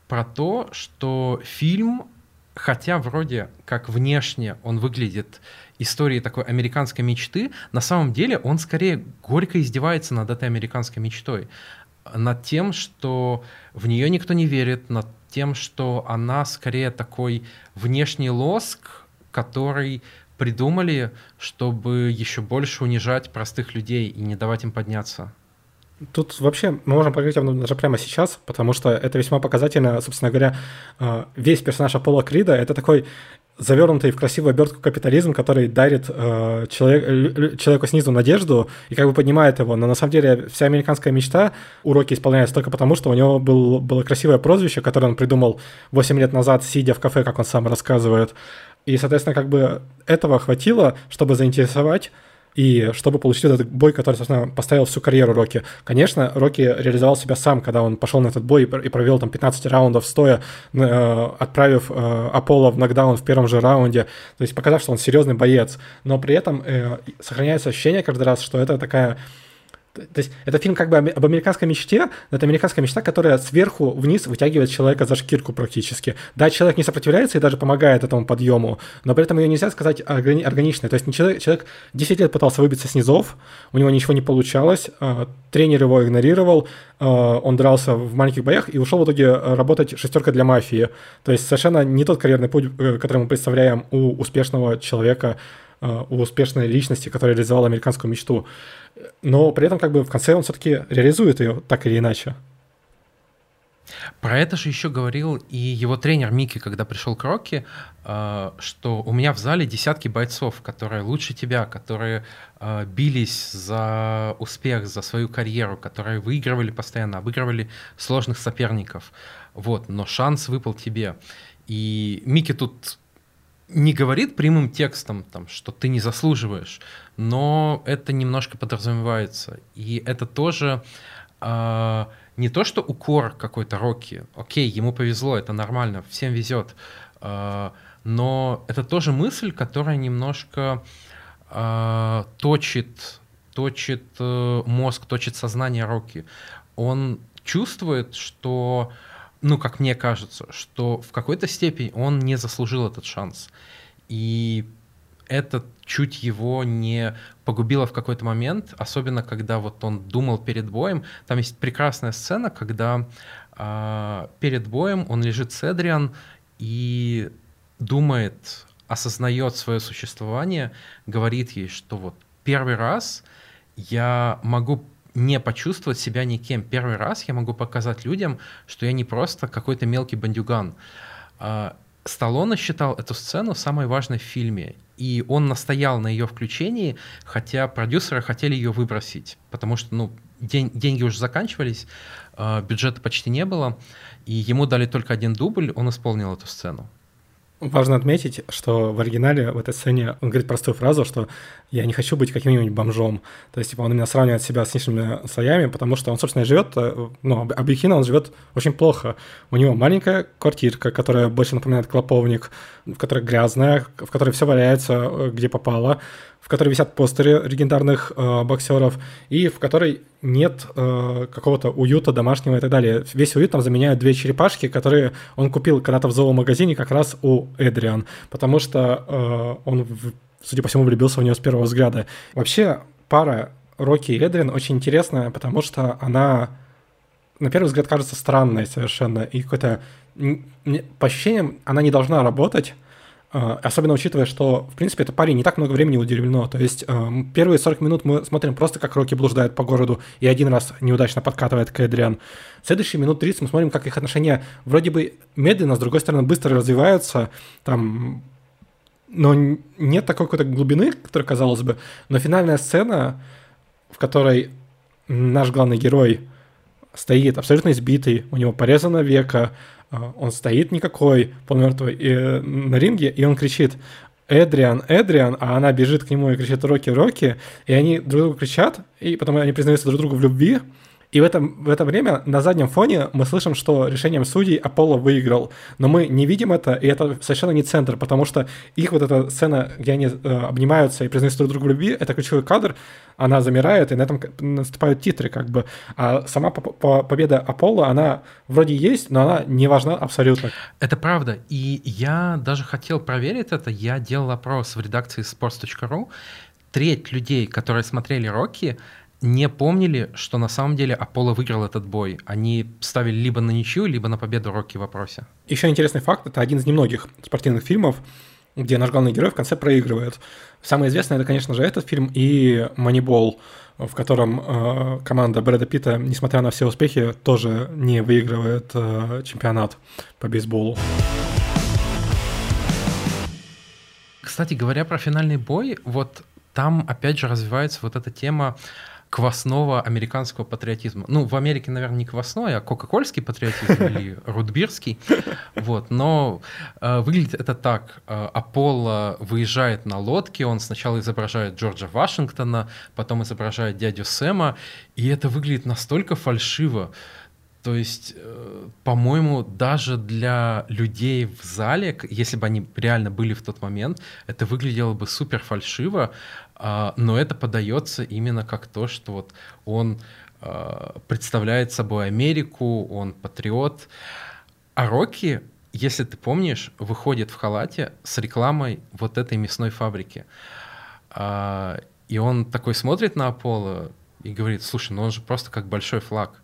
про то, что фильм, хотя вроде как внешне он выглядит истории такой американской мечты, на самом деле он скорее горько издевается над этой американской мечтой. Над тем, что в нее никто не верит, над тем, что она скорее такой внешний лоск, который придумали, чтобы еще больше унижать простых людей и не давать им подняться. Тут вообще мы можем поговорить об этом даже прямо сейчас, потому что это весьма показательно, собственно говоря, э, весь персонаж Аполло Крида — это такой завернутый в красивую обертку капитализм, который дарит э, человек, человеку снизу надежду и как бы поднимает его. Но на самом деле вся американская мечта уроки исполняется только потому, что у него был, было красивое прозвище, которое он придумал 8 лет назад, сидя в кафе, как он сам рассказывает. И, соответственно, как бы этого хватило, чтобы заинтересовать и чтобы получить этот бой, который, собственно, поставил всю карьеру Рокки. Конечно, Рокки реализовал себя сам, когда он пошел на этот бой и провел там 15 раундов стоя, э, отправив э, Аполло в нокдаун в первом же раунде, то есть показав, что он серьезный боец. Но при этом э, сохраняется ощущение каждый раз, что это такая то есть это фильм как бы об американской мечте, но это американская мечта, которая сверху вниз вытягивает человека за шкирку практически. Да, человек не сопротивляется и даже помогает этому подъему, но при этом ее нельзя сказать органи- органичной. То есть человек, человек 10 лет пытался выбиться с низов, у него ничего не получалось, э, тренер его игнорировал, э, он дрался в маленьких боях и ушел в итоге работать шестеркой для мафии. То есть совершенно не тот карьерный путь, э, который мы представляем у успешного человека, у успешной личности, которая реализовала американскую мечту но при этом как бы в конце он все-таки реализует ее так или иначе. Про это же еще говорил и его тренер Микки, когда пришел к Рокки, э, что у меня в зале десятки бойцов, которые лучше тебя, которые э, бились за успех, за свою карьеру, которые выигрывали постоянно, обыгрывали сложных соперников. Вот, но шанс выпал тебе. И Микки тут не говорит прямым текстом, там, что ты не заслуживаешь, но это немножко подразумевается. И это тоже э, не то, что укор какой-то Рокки. Окей, ему повезло, это нормально, всем везет. Э, но это тоже мысль, которая немножко э, точит, точит э, мозг, точит сознание Рокки. Он чувствует, что ну, как мне кажется, что в какой-то степени он не заслужил этот шанс. И это чуть его не погубило в какой-то момент, особенно когда вот он думал перед боем. Там есть прекрасная сцена, когда э, перед боем он лежит с Эдриан и думает, осознает свое существование, говорит ей, что вот первый раз я могу не почувствовать себя никем. Первый раз я могу показать людям, что я не просто какой-то мелкий бандюган. А, Сталлоне считал эту сцену самой важной в фильме, и он настоял на ее включении, хотя продюсеры хотели ее выбросить, потому что ну, день, деньги уже заканчивались, а, бюджета почти не было, и ему дали только один дубль, он исполнил эту сцену. Важно отметить, что в оригинале в этой сцене он говорит простую фразу, что «я не хочу быть каким-нибудь бомжом». То есть, типа, он именно сравнивает себя с низшими слоями, потому что он, собственно, живет, э, ну, объективно он живет очень плохо. У него маленькая квартирка, которая больше напоминает клоповник, в которой грязная, в которой все валяется, э, где попало в которой висят постеры легендарных э, боксеров, и в которой нет э, какого-то уюта домашнего и так далее. Весь уют там заменяют две черепашки, которые он купил когда-то в зоомагазине как раз у Эдриан, потому что э, он, судя по всему, влюбился в нее с первого взгляда. Вообще, пара Рокки и Эдриан очень интересная, потому что она на первый взгляд кажется странной совершенно, и какой-то по ощущениям она не должна работать, особенно учитывая, что, в принципе, это парень не так много времени уделено. То есть а, первые 40 минут мы смотрим просто, как Рокки блуждает по городу и один раз неудачно подкатывает к Эдриан. Следующие минут 30 мы смотрим, как их отношения вроде бы медленно, с другой стороны, быстро развиваются. Там но нет такой какой-то глубины, которая казалось бы. Но финальная сцена, в которой наш главный герой стоит абсолютно избитый, у него порезано века, он стоит никакой, полумертвый, и, на ринге, и он кричит Эдриан, Эдриан, а она бежит к нему и кричит Рокки, Рокки, и они друг другу кричат, и потом они признаются друг другу в любви, и в, этом, в это время на заднем фоне мы слышим, что решением судей Аполло выиграл. Но мы не видим это, и это совершенно не центр, потому что их вот эта сцена, где они э, обнимаются и признаются друг другу любви, это ключевой кадр, она замирает, и на этом наступают титры как бы. А сама по по победа Аполло, она вроде есть, но она не важна абсолютно. Это правда. И я даже хотел проверить это. Я делал опрос в редакции sports.ru. Треть людей, которые смотрели «Рокки», не помнили, что на самом деле Аполло выиграл этот бой. Они ставили либо на ничью, либо на победу Рокки в вопросе. Еще интересный факт, это один из немногих спортивных фильмов, где наш главный герой в конце проигрывает. Самое известное это, конечно же, этот фильм и «Манибол», в котором э, команда Брэда Питта, несмотря на все успехи, тоже не выигрывает э, чемпионат по бейсболу. Кстати говоря про финальный бой, вот там опять же развивается вот эта тема квасного американского патриотизма. Ну, в Америке, наверное, не квасной, а кока-кольский патриотизм или рудбирский. Вот, но э, выглядит это так. Э, Аполло выезжает на лодке, он сначала изображает Джорджа Вашингтона, потом изображает дядю Сэма, и это выглядит настолько фальшиво. То есть, э, по-моему, даже для людей в зале, если бы они реально были в тот момент, это выглядело бы супер фальшиво, но это подается именно как то, что вот он а, представляет собой Америку, он патриот. А Рокки, если ты помнишь, выходит в халате с рекламой вот этой мясной фабрики. А, и он такой смотрит на Аполло и говорит, слушай, ну он же просто как большой флаг.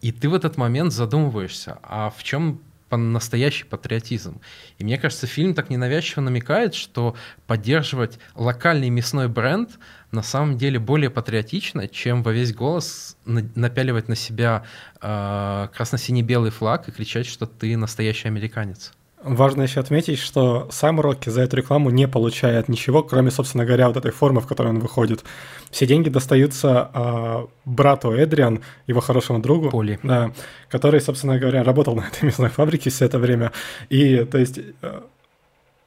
И ты в этот момент задумываешься, а в чем настоящий патриотизм. И мне кажется, фильм так ненавязчиво намекает, что поддерживать локальный мясной бренд на самом деле более патриотично, чем во весь голос напяливать на себя э, красно-сине-белый флаг и кричать, что ты настоящий американец. Важно еще отметить, что сам Рокки за эту рекламу не получает ничего, кроме, собственно говоря, вот этой формы, в которой он выходит. Все деньги достаются э, брату Эдриан, его хорошему другу, Поли. Да, который, собственно говоря, работал на этой мясной фабрике все это время. И, то есть, э,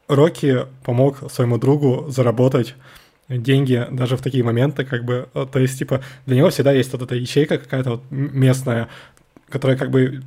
Рокки помог своему другу заработать деньги даже в такие моменты, как бы, то есть, типа, для него всегда есть вот эта ячейка какая-то вот местная, которая как бы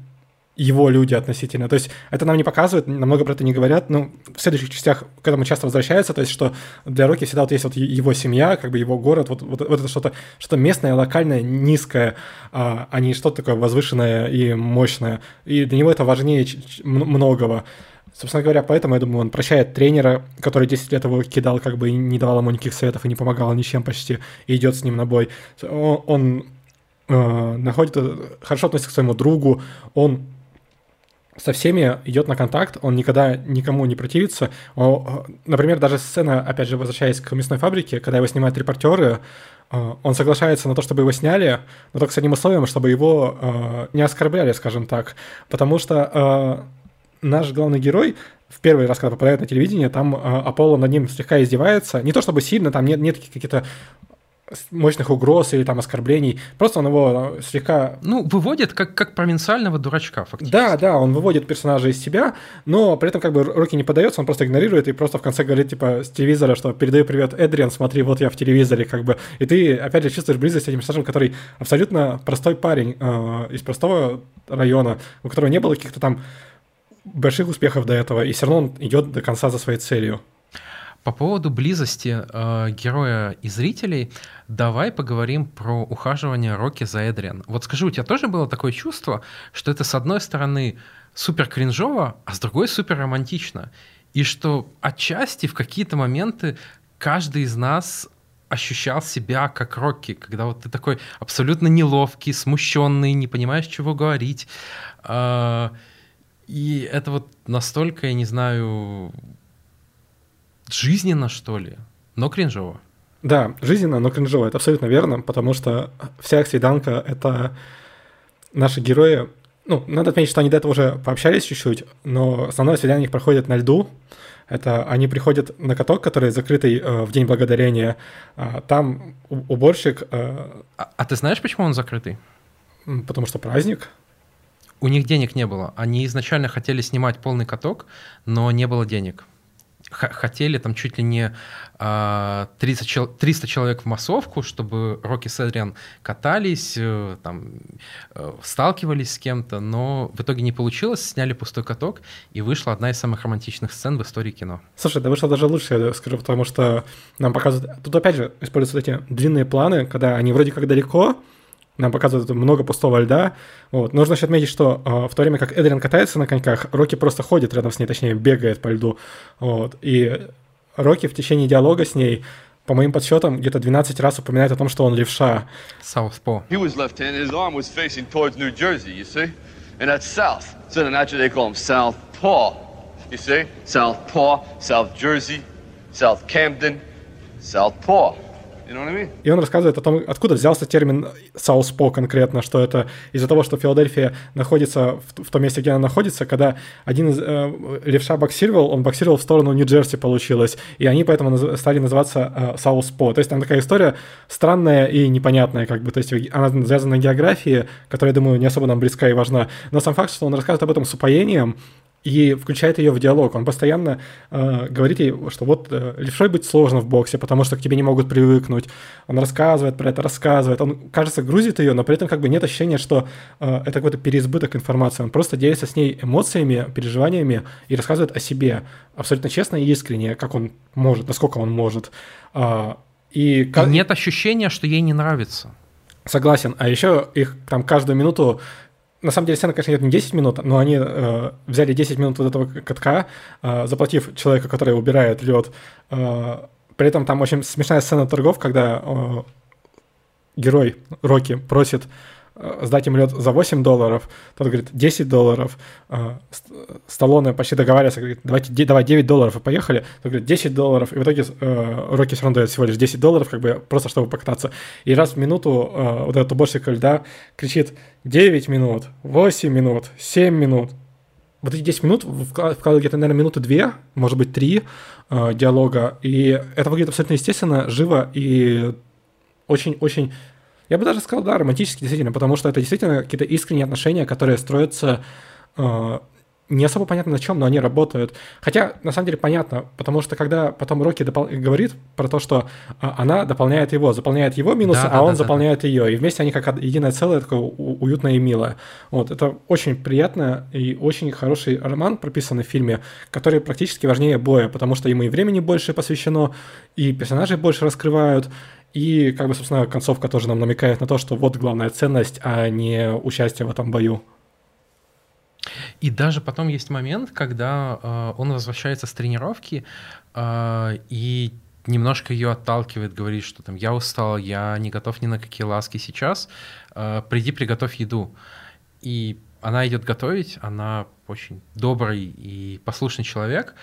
его люди относительно. То есть это нам не показывают, намного про это не говорят, но в следующих частях к этому часто возвращаются, то есть что для Рокки всегда вот есть вот его семья, как бы его город, вот, вот, вот это что-то что местное, локальное, низкое, а, а не что-то такое возвышенное и мощное. И для него это важнее многого. Собственно говоря, поэтому, я думаю, он прощает тренера, который 10 лет его кидал, как бы и не давал ему никаких советов и не помогал ничем почти, и идет с ним на бой. Он, он э, находит, хорошо относится к своему другу, он со всеми идет на контакт, он никогда никому не противится. Он, например, даже сцена, опять же, возвращаясь к мясной фабрике, когда его снимают репортеры, э, он соглашается на то, чтобы его сняли, но только с одним условием, чтобы его э, не оскорбляли, скажем так. Потому что э, наш главный герой в первый раз, когда попадает на телевидение, там Аполло над ним слегка издевается. Не то чтобы сильно, там нет, нет каких-то мощных угроз или там оскорблений. Просто он его слегка... Ну, выводит как, как провинциального дурачка, фактически. Да, да, он выводит персонажа из себя, но при этом как бы руки не подается, он просто игнорирует и просто в конце говорит, типа, с телевизора, что передаю привет, Эдриан, смотри, вот я в телевизоре, как бы. И ты, опять же, чувствуешь близость с этим персонажем, который абсолютно простой парень э, из простого района, у которого не было каких-то там больших успехов до этого, и все равно он идет до конца за своей целью. По поводу близости э, героя и зрителей, давай поговорим про ухаживание Рокки за Эдриан. Вот скажи, у тебя тоже было такое чувство, что это с одной стороны супер кринжово, а с другой супер романтично, и что отчасти в какие-то моменты каждый из нас ощущал себя как Рокки, когда вот ты такой абсолютно неловкий, смущенный, не понимаешь, чего говорить. Э, и это вот настолько, я не знаю, жизненно, что ли, но кринжово. Да, жизненно, но кринжово, это абсолютно верно, потому что вся свиданка — это наши герои. Ну, надо отметить, что они до этого уже пообщались чуть-чуть, но основное свидание их проходит на льду. Это они приходят на каток, который закрытый э, в День Благодарения. А, там уборщик... Э, а, а ты знаешь, почему он закрытый? Потому что праздник. У них денег не было. Они изначально хотели снимать полный каток, но не было денег хотели там чуть ли не 30, 300 человек в массовку, чтобы Рокки с Эдриан катались, э, там, э, сталкивались с кем-то, но в итоге не получилось, сняли пустой каток, и вышла одна из самых романтичных сцен в истории кино. Слушай, да вышло даже лучше, я скажу, потому что нам показывают... Тут опять же используются эти длинные планы, когда они вроде как далеко, нам показывают много пустого льда. Вот. Нужно еще отметить, что э, в то время как Эдриан катается на коньках, Рокки просто ходит рядом с ней, точнее, бегает по льду. Вот. И Рокки в течение диалога с ней, по моим подсчетам, где-то 12 раз упоминает о том, что он левша. Southpaw. He was left-handed, his arm was facing towards New Jersey, you see? And that's south. So then naturally they call him Southpaw. You see? Southpaw, South Jersey, South Camden, Southpaw. И он рассказывает о том, откуда взялся термин «сауспо» конкретно, что это из-за того, что Филадельфия находится в, в том месте, где она находится, когда один из э, левша боксировал, он боксировал в сторону Нью-Джерси получилось, и они поэтому наз- стали называться э, «сауспо». То есть там такая история странная и непонятная, как бы, то есть она связана на географии, которая, я думаю, не особо нам близка и важна, но сам факт, что он рассказывает об этом с упоением, и включает ее в диалог. Он постоянно э, говорит ей, что вот э, левшой быть сложно в боксе, потому что к тебе не могут привыкнуть. Он рассказывает про это, рассказывает. Он, кажется, грузит ее, но при этом как бы нет ощущения, что э, это какой-то переизбыток информации. Он просто делится с ней эмоциями, переживаниями и рассказывает о себе абсолютно честно и искренне, как он может, насколько он может. Э, и, и нет ощущения, что ей не нравится. Согласен. А еще их там каждую минуту на самом деле сцена, конечно, идет не 10 минут, но они э, взяли 10 минут вот этого катка, э, заплатив человека, который убирает лед. Э, при этом там очень смешная сцена торгов, когда э, герой Рокки просит сдать им лед за 8 долларов, тот говорит 10 долларов, э, Сталлоне почти договаривается, говорит, давайте, давай 9 долларов и поехали, тот говорит 10 долларов, и в итоге э, Рокки все равно дает всего лишь 10 долларов, как бы просто чтобы покататься. И раз в минуту вот этот уборщик льда кричит 9 минут, 8 минут, 7 минут. Вот эти 10 минут вкладывают где-то, наверное, минуты 2, может быть, 3 диалога, и это выглядит абсолютно естественно, живо и очень-очень я бы даже сказал, да, романтически действительно, потому что это действительно какие-то искренние отношения, которые строятся э, не особо понятно на чем, но они работают. Хотя, на самом деле, понятно, потому что когда потом Рокки допол- говорит про то, что а, она дополняет его, заполняет его минусы, да, а да, он да, заполняет да. ее, и вместе они как единое целое, такое уютное и милое. Вот, это очень приятно и очень хороший роман, прописанный в фильме, который практически важнее боя, потому что ему и времени больше посвящено, и персонажи больше раскрывают, и, как бы, собственно, концовка тоже нам намекает на то, что вот главная ценность, а не участие в этом бою. И даже потом есть момент, когда э, он возвращается с тренировки э, и немножко ее отталкивает, говорит, что там я устал, я не готов ни на какие ласки сейчас, э, приди приготовь еду. И она идет готовить, она очень добрый и послушный человек,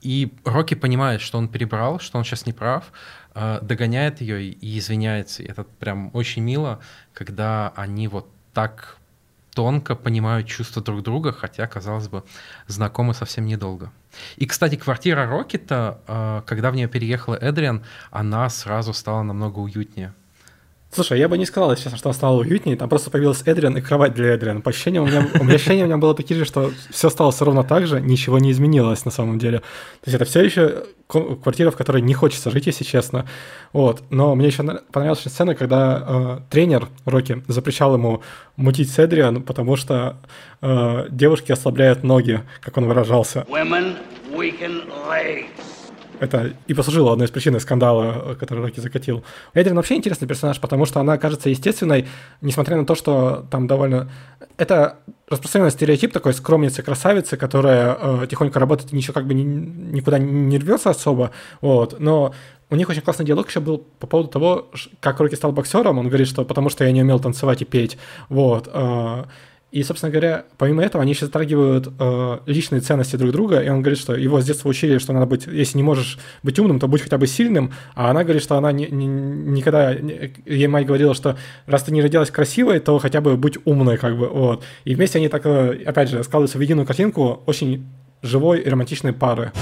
и Рокки понимает, что он перебрал, что он сейчас не прав, догоняет ее и извиняется. И это прям очень мило, когда они вот так тонко понимают чувства друг друга, хотя, казалось бы, знакомы совсем недолго. И, кстати, квартира Рокета, э, когда в нее переехала Эдриан, она сразу стала намного уютнее. Слушай, я бы не сказал, честно, что стало уютнее. Там просто появилась Эдриан и кровать для Эдриана. По ощущениям у меня, у меня ощущения у меня было такие же, что все осталось ровно так же, ничего не изменилось на самом деле. То есть это все еще квартира, в которой не хочется жить, если честно. Вот. Но мне еще понравилась сцена, когда э, тренер Рокки запрещал ему мутить с Эдриан, потому что э, девушки ослабляют ноги, как он выражался. Women weaken legs. Это и послужило одной из причин скандала, который Рокки закатил. Эдрин вообще интересный персонаж, потому что она кажется естественной, несмотря на то, что там довольно... Это распространенный стереотип такой скромницы, красавицы, которая э, тихонько работает и ничего как бы ни, никуда не рвется особо, вот, но у них очень классный диалог еще был по поводу того, как Рокки стал боксером. Он говорит, что потому что я не умел танцевать и петь. Вот. Э, и, собственно говоря, помимо этого, они еще затрагивают э, личные ценности друг друга, и он говорит, что его с детства учили, что надо быть, если не можешь быть умным, то будь хотя бы сильным, а она говорит, что она не, не, никогда, не, ей мать говорила, что раз ты не родилась красивой, то хотя бы будь умной, как бы, вот. И вместе они так, э, опять же, складываются в единую картинку очень живой и романтичной пары.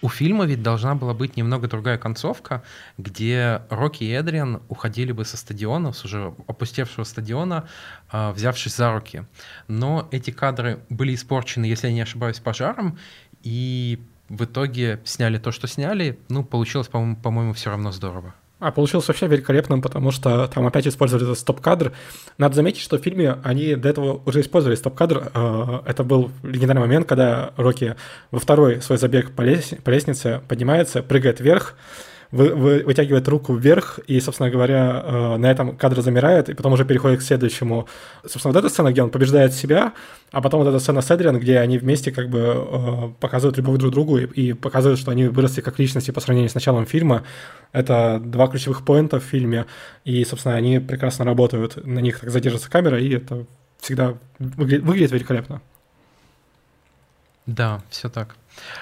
У фильма ведь должна была быть немного другая концовка, где Рокки и Эдриан уходили бы со стадиона, с уже опустевшего стадиона, а, взявшись за руки. Но эти кадры были испорчены, если я не ошибаюсь, пожаром, и в итоге сняли то, что сняли. Ну, получилось, по-моему, по-моему все равно здорово. А получилось вообще великолепным, потому что там опять использовали этот стоп-кадр. Надо заметить, что в фильме они до этого уже использовали стоп-кадр. А, это был легендарный момент, когда Рокки во второй свой забег по, лестнице поднимается, прыгает вверх, вы, вы, вытягивает руку вверх, и, собственно говоря, э, на этом кадр замирает, и потом уже переходит к следующему. Собственно, вот эта сцена, где он побеждает себя, а потом вот эта сцена с Эдриан, где они вместе как бы э, показывают любовь друг другу и, и показывают, что они выросли как личности по сравнению с началом фильма. Это два ключевых поинта в фильме, и, собственно, они прекрасно работают, на них так задержится камера, и это всегда выглядит, выглядит великолепно. Да, все так.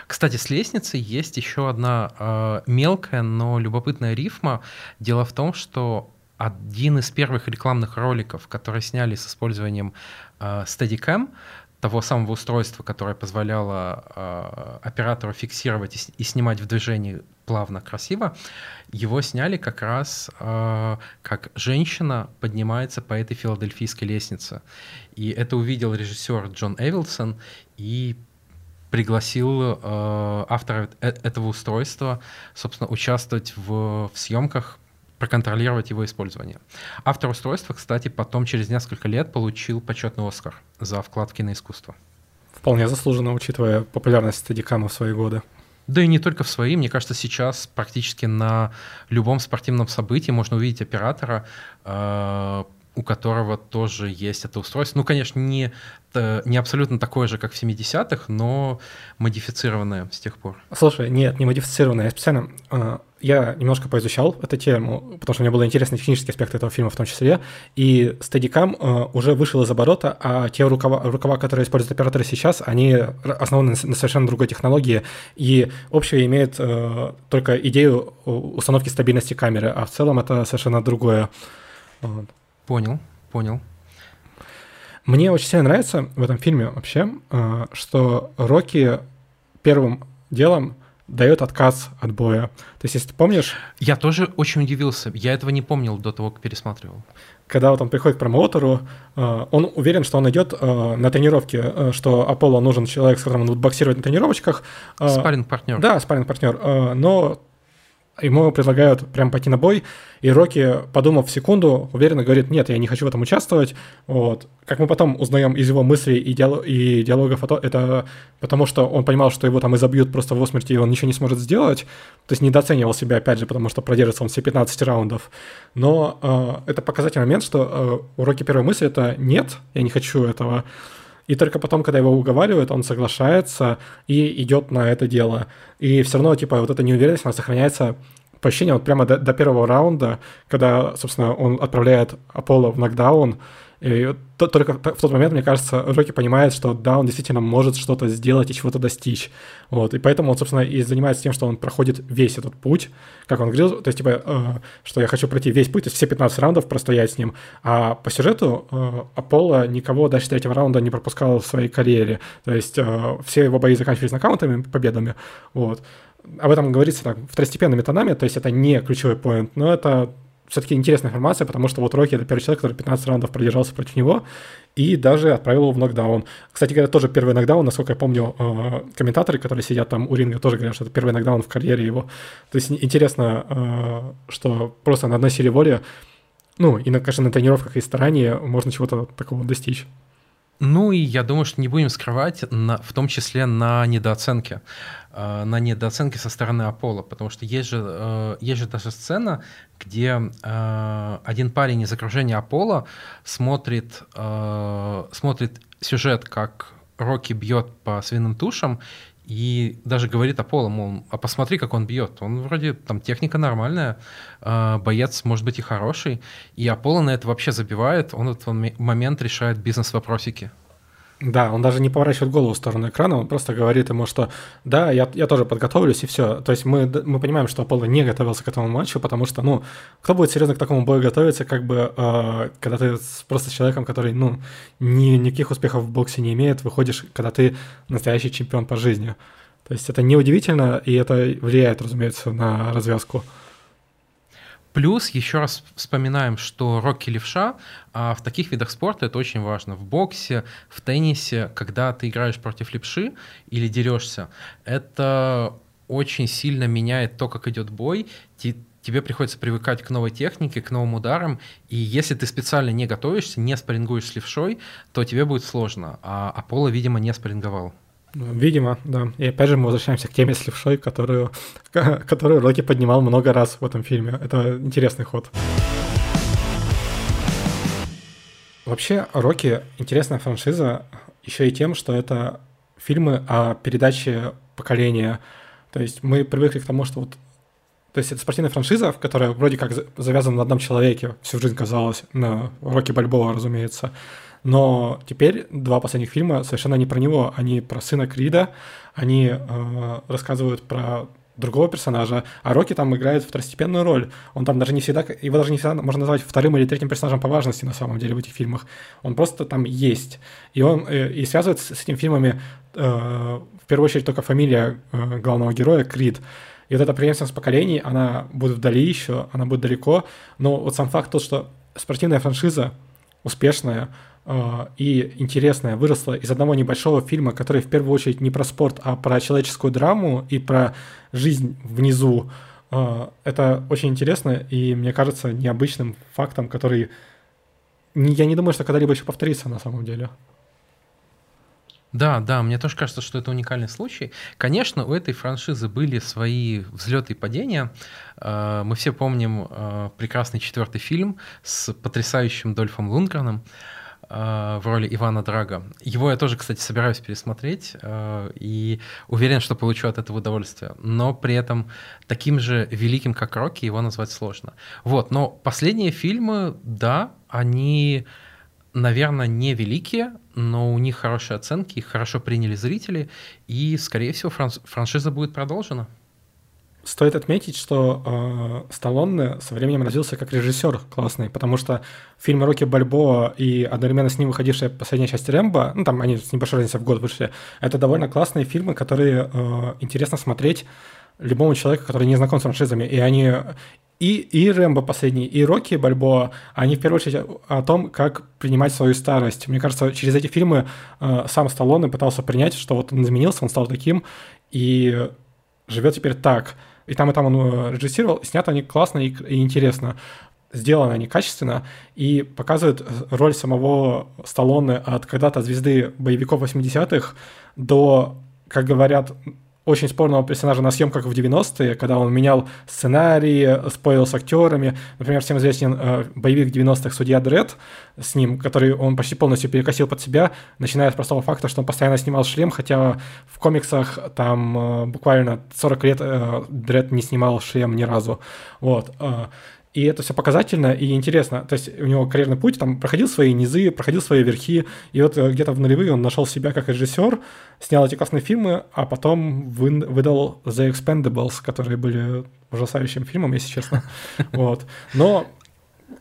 Кстати, с лестницей есть еще одна э, мелкая, но любопытная рифма. Дело в том, что один из первых рекламных роликов, которые сняли с использованием э, Steadicam, того самого устройства, которое позволяло э, оператору фиксировать и, и снимать в движении плавно, красиво, его сняли как раз э, как женщина поднимается по этой филадельфийской лестнице. И это увидел режиссер Джон Эвилсон и пригласил э, автора э этого устройства, собственно, участвовать в, в съемках, проконтролировать его использование. Автор устройства, кстати, потом через несколько лет получил почетный Оскар за вклад в киноискусство. Вполне заслуженно, учитывая популярность стадикама в свои годы. Да и не только в свои. Мне кажется, сейчас практически на любом спортивном событии можно увидеть оператора, э, у которого тоже есть это устройство. Ну, конечно, не, не абсолютно такое же, как в 70-х, но модифицированное с тех пор. Слушай, нет, не модифицированное. Я специально э, я немножко поизучал эту тему, потому что мне было интересны технические аспекты этого фильма в том числе, и Steadicam э, уже вышел из оборота, а те рукава, рукава, которые используют операторы сейчас, они основаны на совершенно другой технологии, и общее имеет э, только идею установки стабильности камеры, а в целом это совершенно другое. Вот. Понял, понял. Мне очень сильно нравится в этом фильме вообще, э, что Рокки первым делом дает отказ от боя. То есть, если ты помнишь... Я тоже очень удивился. Я этого не помнил до того, как пересматривал. Когда вот он приходит к промоутеру, э, он уверен, что он идет э, на тренировке, что Аполло нужен человек, с которым он будет боксировать на тренировочках. Спарринг-партнер. Да, спарринг-партнер. Но ему предлагают прям пойти на бой, и Рокки, подумав секунду, уверенно говорит, нет, я не хочу в этом участвовать. Вот. Как мы потом узнаем из его мыслей и, диалог, и диалогов, это потому что он понимал, что его там изобьют просто в смерти, и он ничего не сможет сделать. То есть недооценивал себя, опять же, потому что продержится он все 15 раундов. Но э, это показательный момент, что э, у Рокки первая мысль — это «нет, я не хочу этого». И только потом, когда его уговаривают, он соглашается и идет на это дело. И все равно, типа, вот эта неуверенность, она сохраняется по вот прямо до, до первого раунда, когда, собственно, он отправляет Аполло в нокдаун, и только в тот момент, мне кажется, Рокки понимает, что да, он действительно может что-то сделать и чего-то достичь. Вот. И поэтому он, собственно, и занимается тем, что он проходит весь этот путь, как он говорил, то есть, типа, э, что я хочу пройти весь путь, то есть все 15 раундов простоять с ним. А по сюжету э, Аполло никого дальше третьего раунда не пропускал в своей карьере. То есть э, все его бои заканчивались нокаутами, победами. Вот. об этом говорится так, второстепенными тонами, то есть это не ключевой поинт, но это все-таки интересная информация, потому что вот Рокки — это первый человек, который 15 раундов продержался против него и даже отправил его в нокдаун. Кстати говоря, тоже первый нокдаун, насколько я помню, э, комментаторы, которые сидят там у ринга, тоже говорят, что это первый нокдаун в карьере его. То есть интересно, э, что просто на одной силе воли, ну, и, конечно, на тренировках и старании можно чего-то такого достичь. Ну и я думаю, что не будем скрывать, на, в том числе на недооценке, на недооценке со стороны Аполло, потому что есть же, э, есть же даже сцена, где э, один парень из окружения Аполло смотрит, э, смотрит сюжет, как Рокки бьет по свиным тушам, и даже говорит Аполло, мол, а посмотри, как он бьет. Он вроде там техника нормальная, э, боец может быть и хороший. И Аполло на это вообще забивает, он в этот момент решает бизнес-вопросики. Да, он даже не поворачивает голову в сторону экрана, он просто говорит ему, что да, я, я тоже подготовлюсь, и все. То есть мы, мы понимаем, что Аполло не готовился к этому матчу, потому что, ну, кто будет серьезно к такому бою готовиться, как бы, э, когда ты просто с человеком, который, ну, ни, никаких успехов в боксе не имеет, выходишь, когда ты настоящий чемпион по жизни. То есть это неудивительно, и это влияет, разумеется, на развязку. Плюс еще раз вспоминаем, что рокки левша а в таких видах спорта это очень важно. В боксе, в теннисе, когда ты играешь против левши или дерешься, это очень сильно меняет то, как идет бой. Тебе приходится привыкать к новой технике, к новым ударам, и если ты специально не готовишься, не спаррингуешь с левшой, то тебе будет сложно. А Аполло, видимо, не спарринговал. Видимо, да. И опять же мы возвращаемся к теме с левшой, которую, которую Рокки поднимал много раз в этом фильме. Это интересный ход. Вообще, Рокки интересная франшиза еще и тем, что это фильмы о передаче поколения. То есть мы привыкли к тому, что вот то есть это спортивная франшиза, которая вроде как завязана на одном человеке, всю жизнь казалось, на Рокки Бальбоа, разумеется. Но теперь два последних фильма совершенно не про него, они про сына Крида, они э, рассказывают про другого персонажа, а Рокки там играет второстепенную роль. Он там даже не всегда, его даже не всегда можно назвать вторым или третьим персонажем по важности на самом деле в этих фильмах. Он просто там есть. И он э, и связывает с, с этими фильмами э, в первую очередь только фамилия э, главного героя Крид. И вот эта преемственность поколений, она будет вдали еще, она будет далеко. Но вот сам факт тот, что спортивная франшиза успешная, Э, и интересная выросла из одного небольшого фильма, который в первую очередь не про спорт, а про человеческую драму и про жизнь внизу. Э, это очень интересно и, мне кажется, необычным фактом, который я не думаю, что когда-либо еще повторится на самом деле. Да, да, мне тоже кажется, что это уникальный случай. Конечно, у этой франшизы были свои взлеты и падения. Э, мы все помним прекрасный четвертый фильм с потрясающим Дольфом Лунгреном. Э, в роли Ивана Драга. Его я тоже, кстати, собираюсь пересмотреть э, и уверен, что получу от этого удовольствие. Но при этом таким же великим, как Рокки, его назвать сложно. Вот, но последние фильмы, да, они, наверное, не великие, но у них хорошие оценки, их хорошо приняли зрители, и, скорее всего, франшиза будет продолжена. Стоит отметить, что э, Сталлоне со временем родился как режиссер классный, потому что фильмы Рокки Бальбоа и одновременно с ним выходившая последняя часть Рэмбо, ну там они с небольшой разницей в год вышли, это довольно классные фильмы, которые э, интересно смотреть любому человеку, который не знаком с франшизами, и они и, и Рэмбо последний, и Рокки Бальбоа, они в первую очередь о том, как принимать свою старость. Мне кажется, через эти фильмы э, сам Сталлоне пытался принять, что вот он изменился, он стал таким, и живет теперь так – и там, и там он э, режиссировал. Снято они классно и, и интересно. Сделано они качественно и показывают роль самого Сталлоне от когда-то звезды боевиков 80-х до, как говорят, очень спорного персонажа на съемках в 90-е, когда он менял сценарии, спорил с актерами. Например, всем известен э, боевик 90-х «Судья Дред», с ним, который он почти полностью перекосил под себя, начиная с простого факта, что он постоянно снимал шлем, хотя в комиксах там э, буквально 40 лет э, Дред не снимал шлем ни разу. Вот. Э, и это все показательно и интересно. То есть у него карьерный путь там проходил свои низы, проходил свои верхи, и вот э, где-то в нулевые он нашел себя как режиссер, снял эти классные фильмы, а потом вы, выдал The Expendables, которые были ужасающим фильмом, если честно. Вот. Но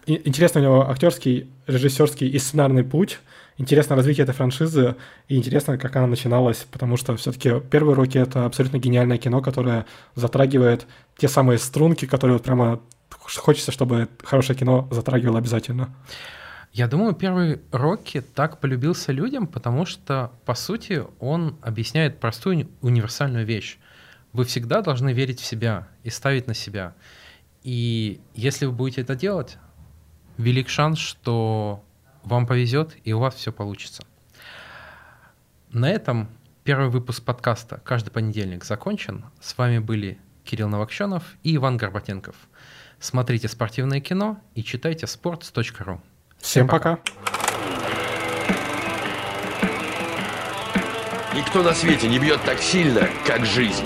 интересный у него актерский, режиссерский и сценарный путь. Интересно развитие этой франшизы и интересно, как она начиналась, потому что все-таки первые руки это абсолютно гениальное кино, которое затрагивает те самые струнки, которые вот прямо хочется, чтобы хорошее кино затрагивало обязательно. Я думаю, первый Рокки так полюбился людям, потому что, по сути, он объясняет простую универсальную вещь. Вы всегда должны верить в себя и ставить на себя. И если вы будете это делать, велик шанс, что вам повезет и у вас все получится. На этом первый выпуск подкаста «Каждый понедельник» закончен. С вами были Кирилл Новокщенов и Иван Горбатенков. Смотрите спортивное кино и читайте sports.ru. Всем пока. Никто на свете не бьет так сильно, как жизнь.